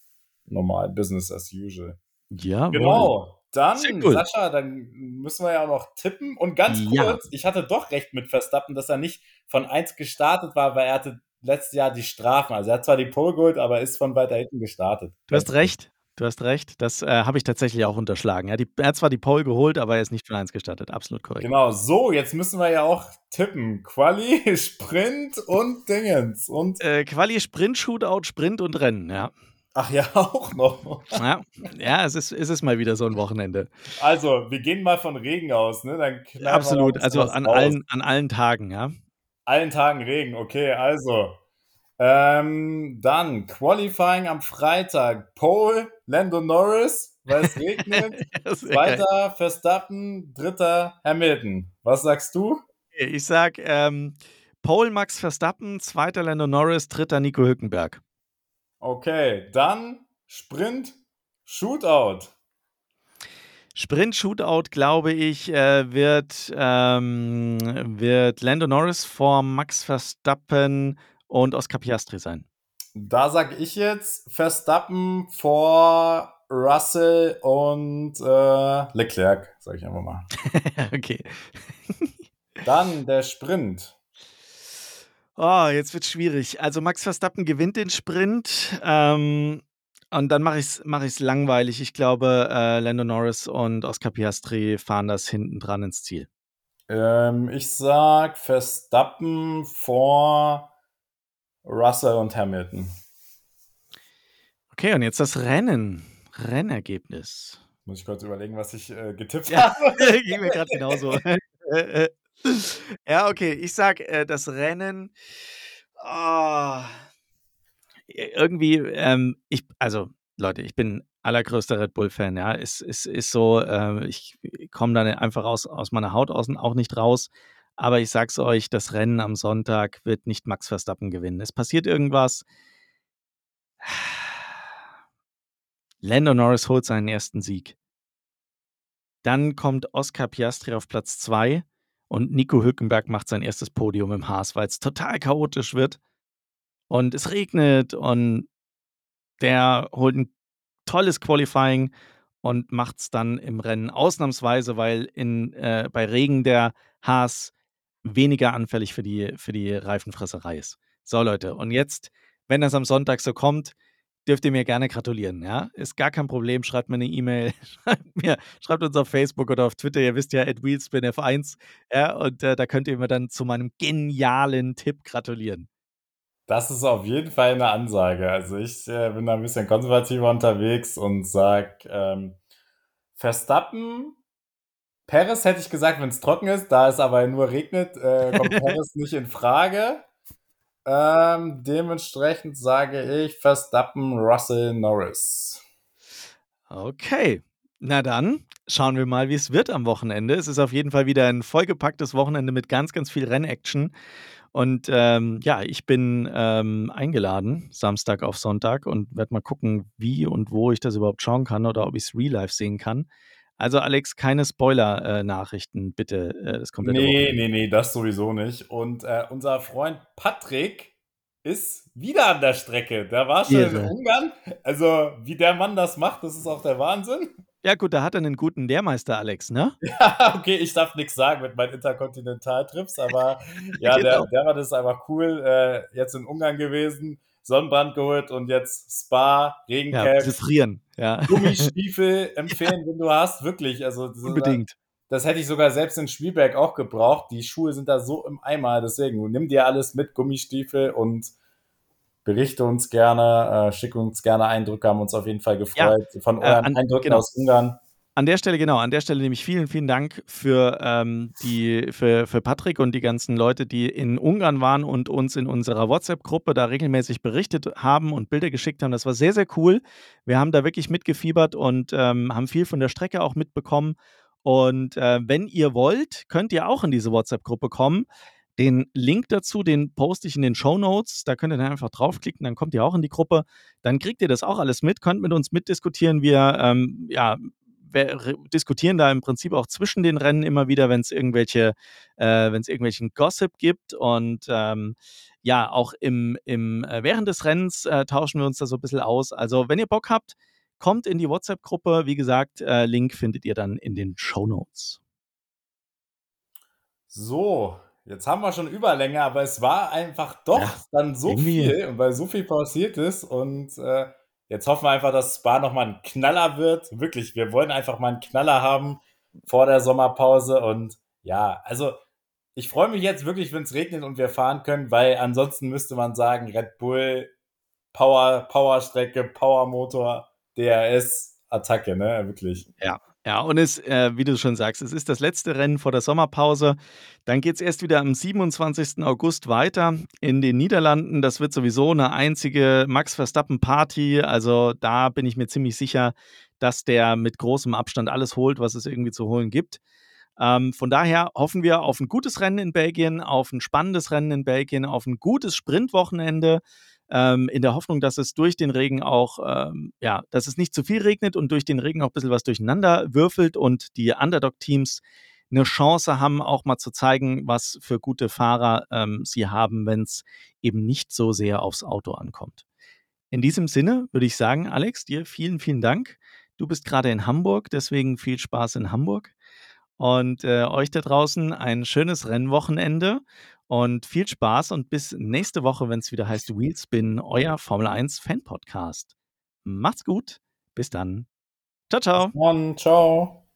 B: normal, Business as usual.
A: Jawohl.
B: Genau. Dann. Sascha, dann müssen wir ja auch noch tippen. Und ganz
A: Ja.
B: kurz, ich hatte doch recht mit Verstappen, dass er nicht von 1 gestartet war, weil er hatte letztes Jahr die Strafen. Also er hat zwar die Pole geholt, aber ist von weiter hinten gestartet.
A: Du hast recht. Du hast recht. Das äh, habe ich tatsächlich auch unterschlagen. Ja, die, er hat zwar die Pole geholt, aber er ist nicht von 1 gestartet. Absolut korrekt.
B: Genau, so, jetzt müssen wir ja auch tippen. Quali, Sprint und Dingens. Und,
A: Äh, Quali, Sprint, Shootout, Sprint und Rennen. Ja,
B: ach ja, auch noch.
A: ja, ja es, ist, es ist mal wieder so ein Wochenende.
B: Also, wir gehen mal von Regen aus, ne? Dann
A: Absolut. Also an
B: raus.
A: allen, an allen Tagen. Ja.
B: Allen Tagen Regen, okay, also. Ähm, dann Qualifying am Freitag. Pole, Lando Norris, weil es regnet. Zweiter Verstappen, dritter Hamilton. Was sagst du?
A: Ich sag ähm, Pole Max Verstappen, zweiter Lando Norris, dritter Nico Hülkenberg.
B: Okay, dann Sprint, Shootout.
A: Sprint Shootout, glaube ich, äh, wird, ähm, wird Lando Norris vor Max Verstappen und Oscar Piastri sein.
B: Da sag ich jetzt Verstappen vor Russell und äh, Leclerc, sag ich einfach mal.
A: okay.
B: Dann der Sprint.
A: Oh, jetzt wird schwierig. Also Max Verstappen gewinnt den Sprint. Ähm, und dann mache ich es mach ich's langweilig. Ich glaube, äh, Lando Norris und Oscar Piastri fahren das hinten dran ins Ziel.
B: Ähm, ich sag Verstappen vor Russell und Hamilton.
A: Okay, und jetzt das Rennen. Rennergebnis.
B: Muss ich kurz überlegen, was ich äh, getippt
A: Ja,
B: habe.
A: ging mir gerade genauso. ja, okay, ich sag äh, das Rennen. ah, irgendwie, ähm, ich, also Leute, ich bin allergrößter Red Bull-Fan, ja. Es ist, ist so, äh, ich komme da einfach aus, aus meiner Haut außen auch nicht raus. Aber ich sag's euch, das Rennen am Sonntag wird nicht Max Verstappen gewinnen. Es passiert irgendwas. Lando Norris holt seinen ersten Sieg. Dann kommt Oscar Piastri auf Platz 2 und Nico Hülkenberg macht sein erstes Podium im Haas, weil es total chaotisch wird und es regnet und der holt ein tolles Qualifying und macht es dann im Rennen ausnahmsweise, weil in, äh, bei Regen der Haas weniger anfällig für die, für die Reifenfresserei ist. So Leute, und jetzt, wenn das am Sonntag so kommt, dürft ihr mir gerne gratulieren, ja? Ist gar kein Problem, schreibt mir eine E-Mail, schreibt schreibt uns auf Facebook oder auf Twitter, ihr wisst ja, at wheelspinf1, ja, und äh, da könnt ihr mir dann zu meinem genialen Tipp gratulieren.
B: Das ist auf jeden Fall eine Ansage. Also ich äh, bin da ein bisschen konservativer unterwegs und sag ähm, Verstappen. Perez hätte ich gesagt, wenn es trocken ist, da es aber nur regnet, äh, kommt Perez nicht in Frage. Ähm, dementsprechend sage ich Verstappen, Russell, Norris.
A: Okay, na dann schauen wir mal, wie es wird am Wochenende. Es ist auf jeden Fall wieder ein vollgepacktes Wochenende mit ganz, ganz viel Rennaction. Und ähm, ja, ich bin ähm, eingeladen, Samstag auf Sonntag, und werde mal gucken, wie und wo ich das überhaupt schauen kann oder ob ich es real life sehen kann. Also, Alex, keine Spoiler-Nachrichten, bitte, äh, das komplette
B: Nee,
A: Wochenende.
B: nee, nee, das sowieso nicht. Und äh, unser Freund Patrick ist wieder an der Strecke. Der war schon in
A: Irre.
B: Ungarn. Also, wie der Mann das macht, das ist auch der Wahnsinn.
A: Ja, gut, da hat er einen guten Lehrmeister, Alex, ne?
B: Ja, okay, ich darf nichts sagen mit meinen Interkontinentaltrips, aber ja, der,
A: Genau.
B: der war das einfach cool. Äh, jetzt in Ungarn gewesen, Sonnenbrand geholt und jetzt Spa,
A: Ja,
B: Regencap,
A: bisschen frieren, ja.
B: Gummistiefel empfehlen, wenn du hast, wirklich. Also, das, ist-
A: Unbedingt.
B: das hätte ich sogar selbst in Spielberg auch gebraucht. Die Schuhe sind da so im Eimer, deswegen nimm dir alles mit, Gummistiefel und berichte uns gerne, äh, schick uns gerne Eindrücke, haben uns auf jeden Fall gefreut von
A: äh,
B: euren
A: an-
B: Eindrücken
A: genau.
B: aus Ungarn.
A: An der Stelle, genau, an der Stelle nämlich vielen, vielen Dank für, ähm, die, für, für Patrick und die ganzen Leute, die in Ungarn waren und uns in unserer WhatsApp-Gruppe da regelmäßig berichtet haben und Bilder geschickt haben. Das war sehr, sehr cool. Wir haben da wirklich mitgefiebert und ähm, haben viel von der Strecke auch mitbekommen. Und äh, wenn ihr wollt, könnt ihr auch in diese WhatsApp-Gruppe kommen. Den Link dazu, den poste ich in den Show Notes. Da könnt ihr dann einfach draufklicken, dann kommt ihr auch in die Gruppe. Dann kriegt ihr das auch alles mit, könnt mit uns mitdiskutieren. Wir ähm, ja, wir diskutieren da im Prinzip auch zwischen den Rennen immer wieder, wenn es irgendwelche, äh, wenn es irgendwelchen Gossip gibt und ähm, ja, auch im, im äh, während des Rennens äh, tauschen wir uns da so ein bisschen aus. Also, wenn ihr Bock habt, kommt in die WhatsApp-Gruppe. Wie gesagt, äh, Link findet ihr dann in den Show Notes.
B: So, jetzt haben wir schon Überlänge, aber es war einfach doch ja, dann so irgendwie. viel und weil so viel passiert ist und äh, Jetzt hoffen wir einfach, dass Spa nochmal ein Knaller wird. Wirklich, wir wollen einfach mal einen Knaller haben vor der Sommerpause. Und ja, also ich freue mich jetzt wirklich, wenn es regnet und wir fahren können, weil ansonsten müsste man sagen, Red Bull, Power, Powerstrecke, Powermotor, DRS, Attacke, ne? Wirklich.
A: Ja, ja, und es, äh, wie du schon sagst, es ist das letzte Rennen vor der Sommerpause. Dann geht es erst wieder am 27. August weiter in den Niederlanden. Das wird sowieso eine einzige Max Verstappen-Party. Also da bin ich mir ziemlich sicher, dass der mit großem Abstand alles holt, was es irgendwie zu holen gibt. Ähm, von daher hoffen wir auf ein gutes Rennen in Belgien, auf ein spannendes Rennen in Belgien, auf ein gutes Sprintwochenende ähm, in der Hoffnung, dass es durch den Regen auch, ähm, ja, dass es nicht zu viel regnet und durch den Regen auch ein bisschen was durcheinander würfelt und die Underdog-Teams eine Chance haben, auch mal zu zeigen, was für gute Fahrer ähm, sie haben, wenn es eben nicht so sehr aufs Auto ankommt. In diesem Sinne würde ich sagen, Alex, dir vielen, vielen Dank. Du bist gerade in Hamburg, deswegen viel Spaß in Hamburg. Und äh, euch da draußen ein schönes Rennwochenende und viel Spaß und bis nächste Woche, wenn es wieder heißt Wheelspin, euer Formel 1 Fan Podcast. Macht's gut. Bis dann. Ciao, ciao.
B: Bis dann. Ciao.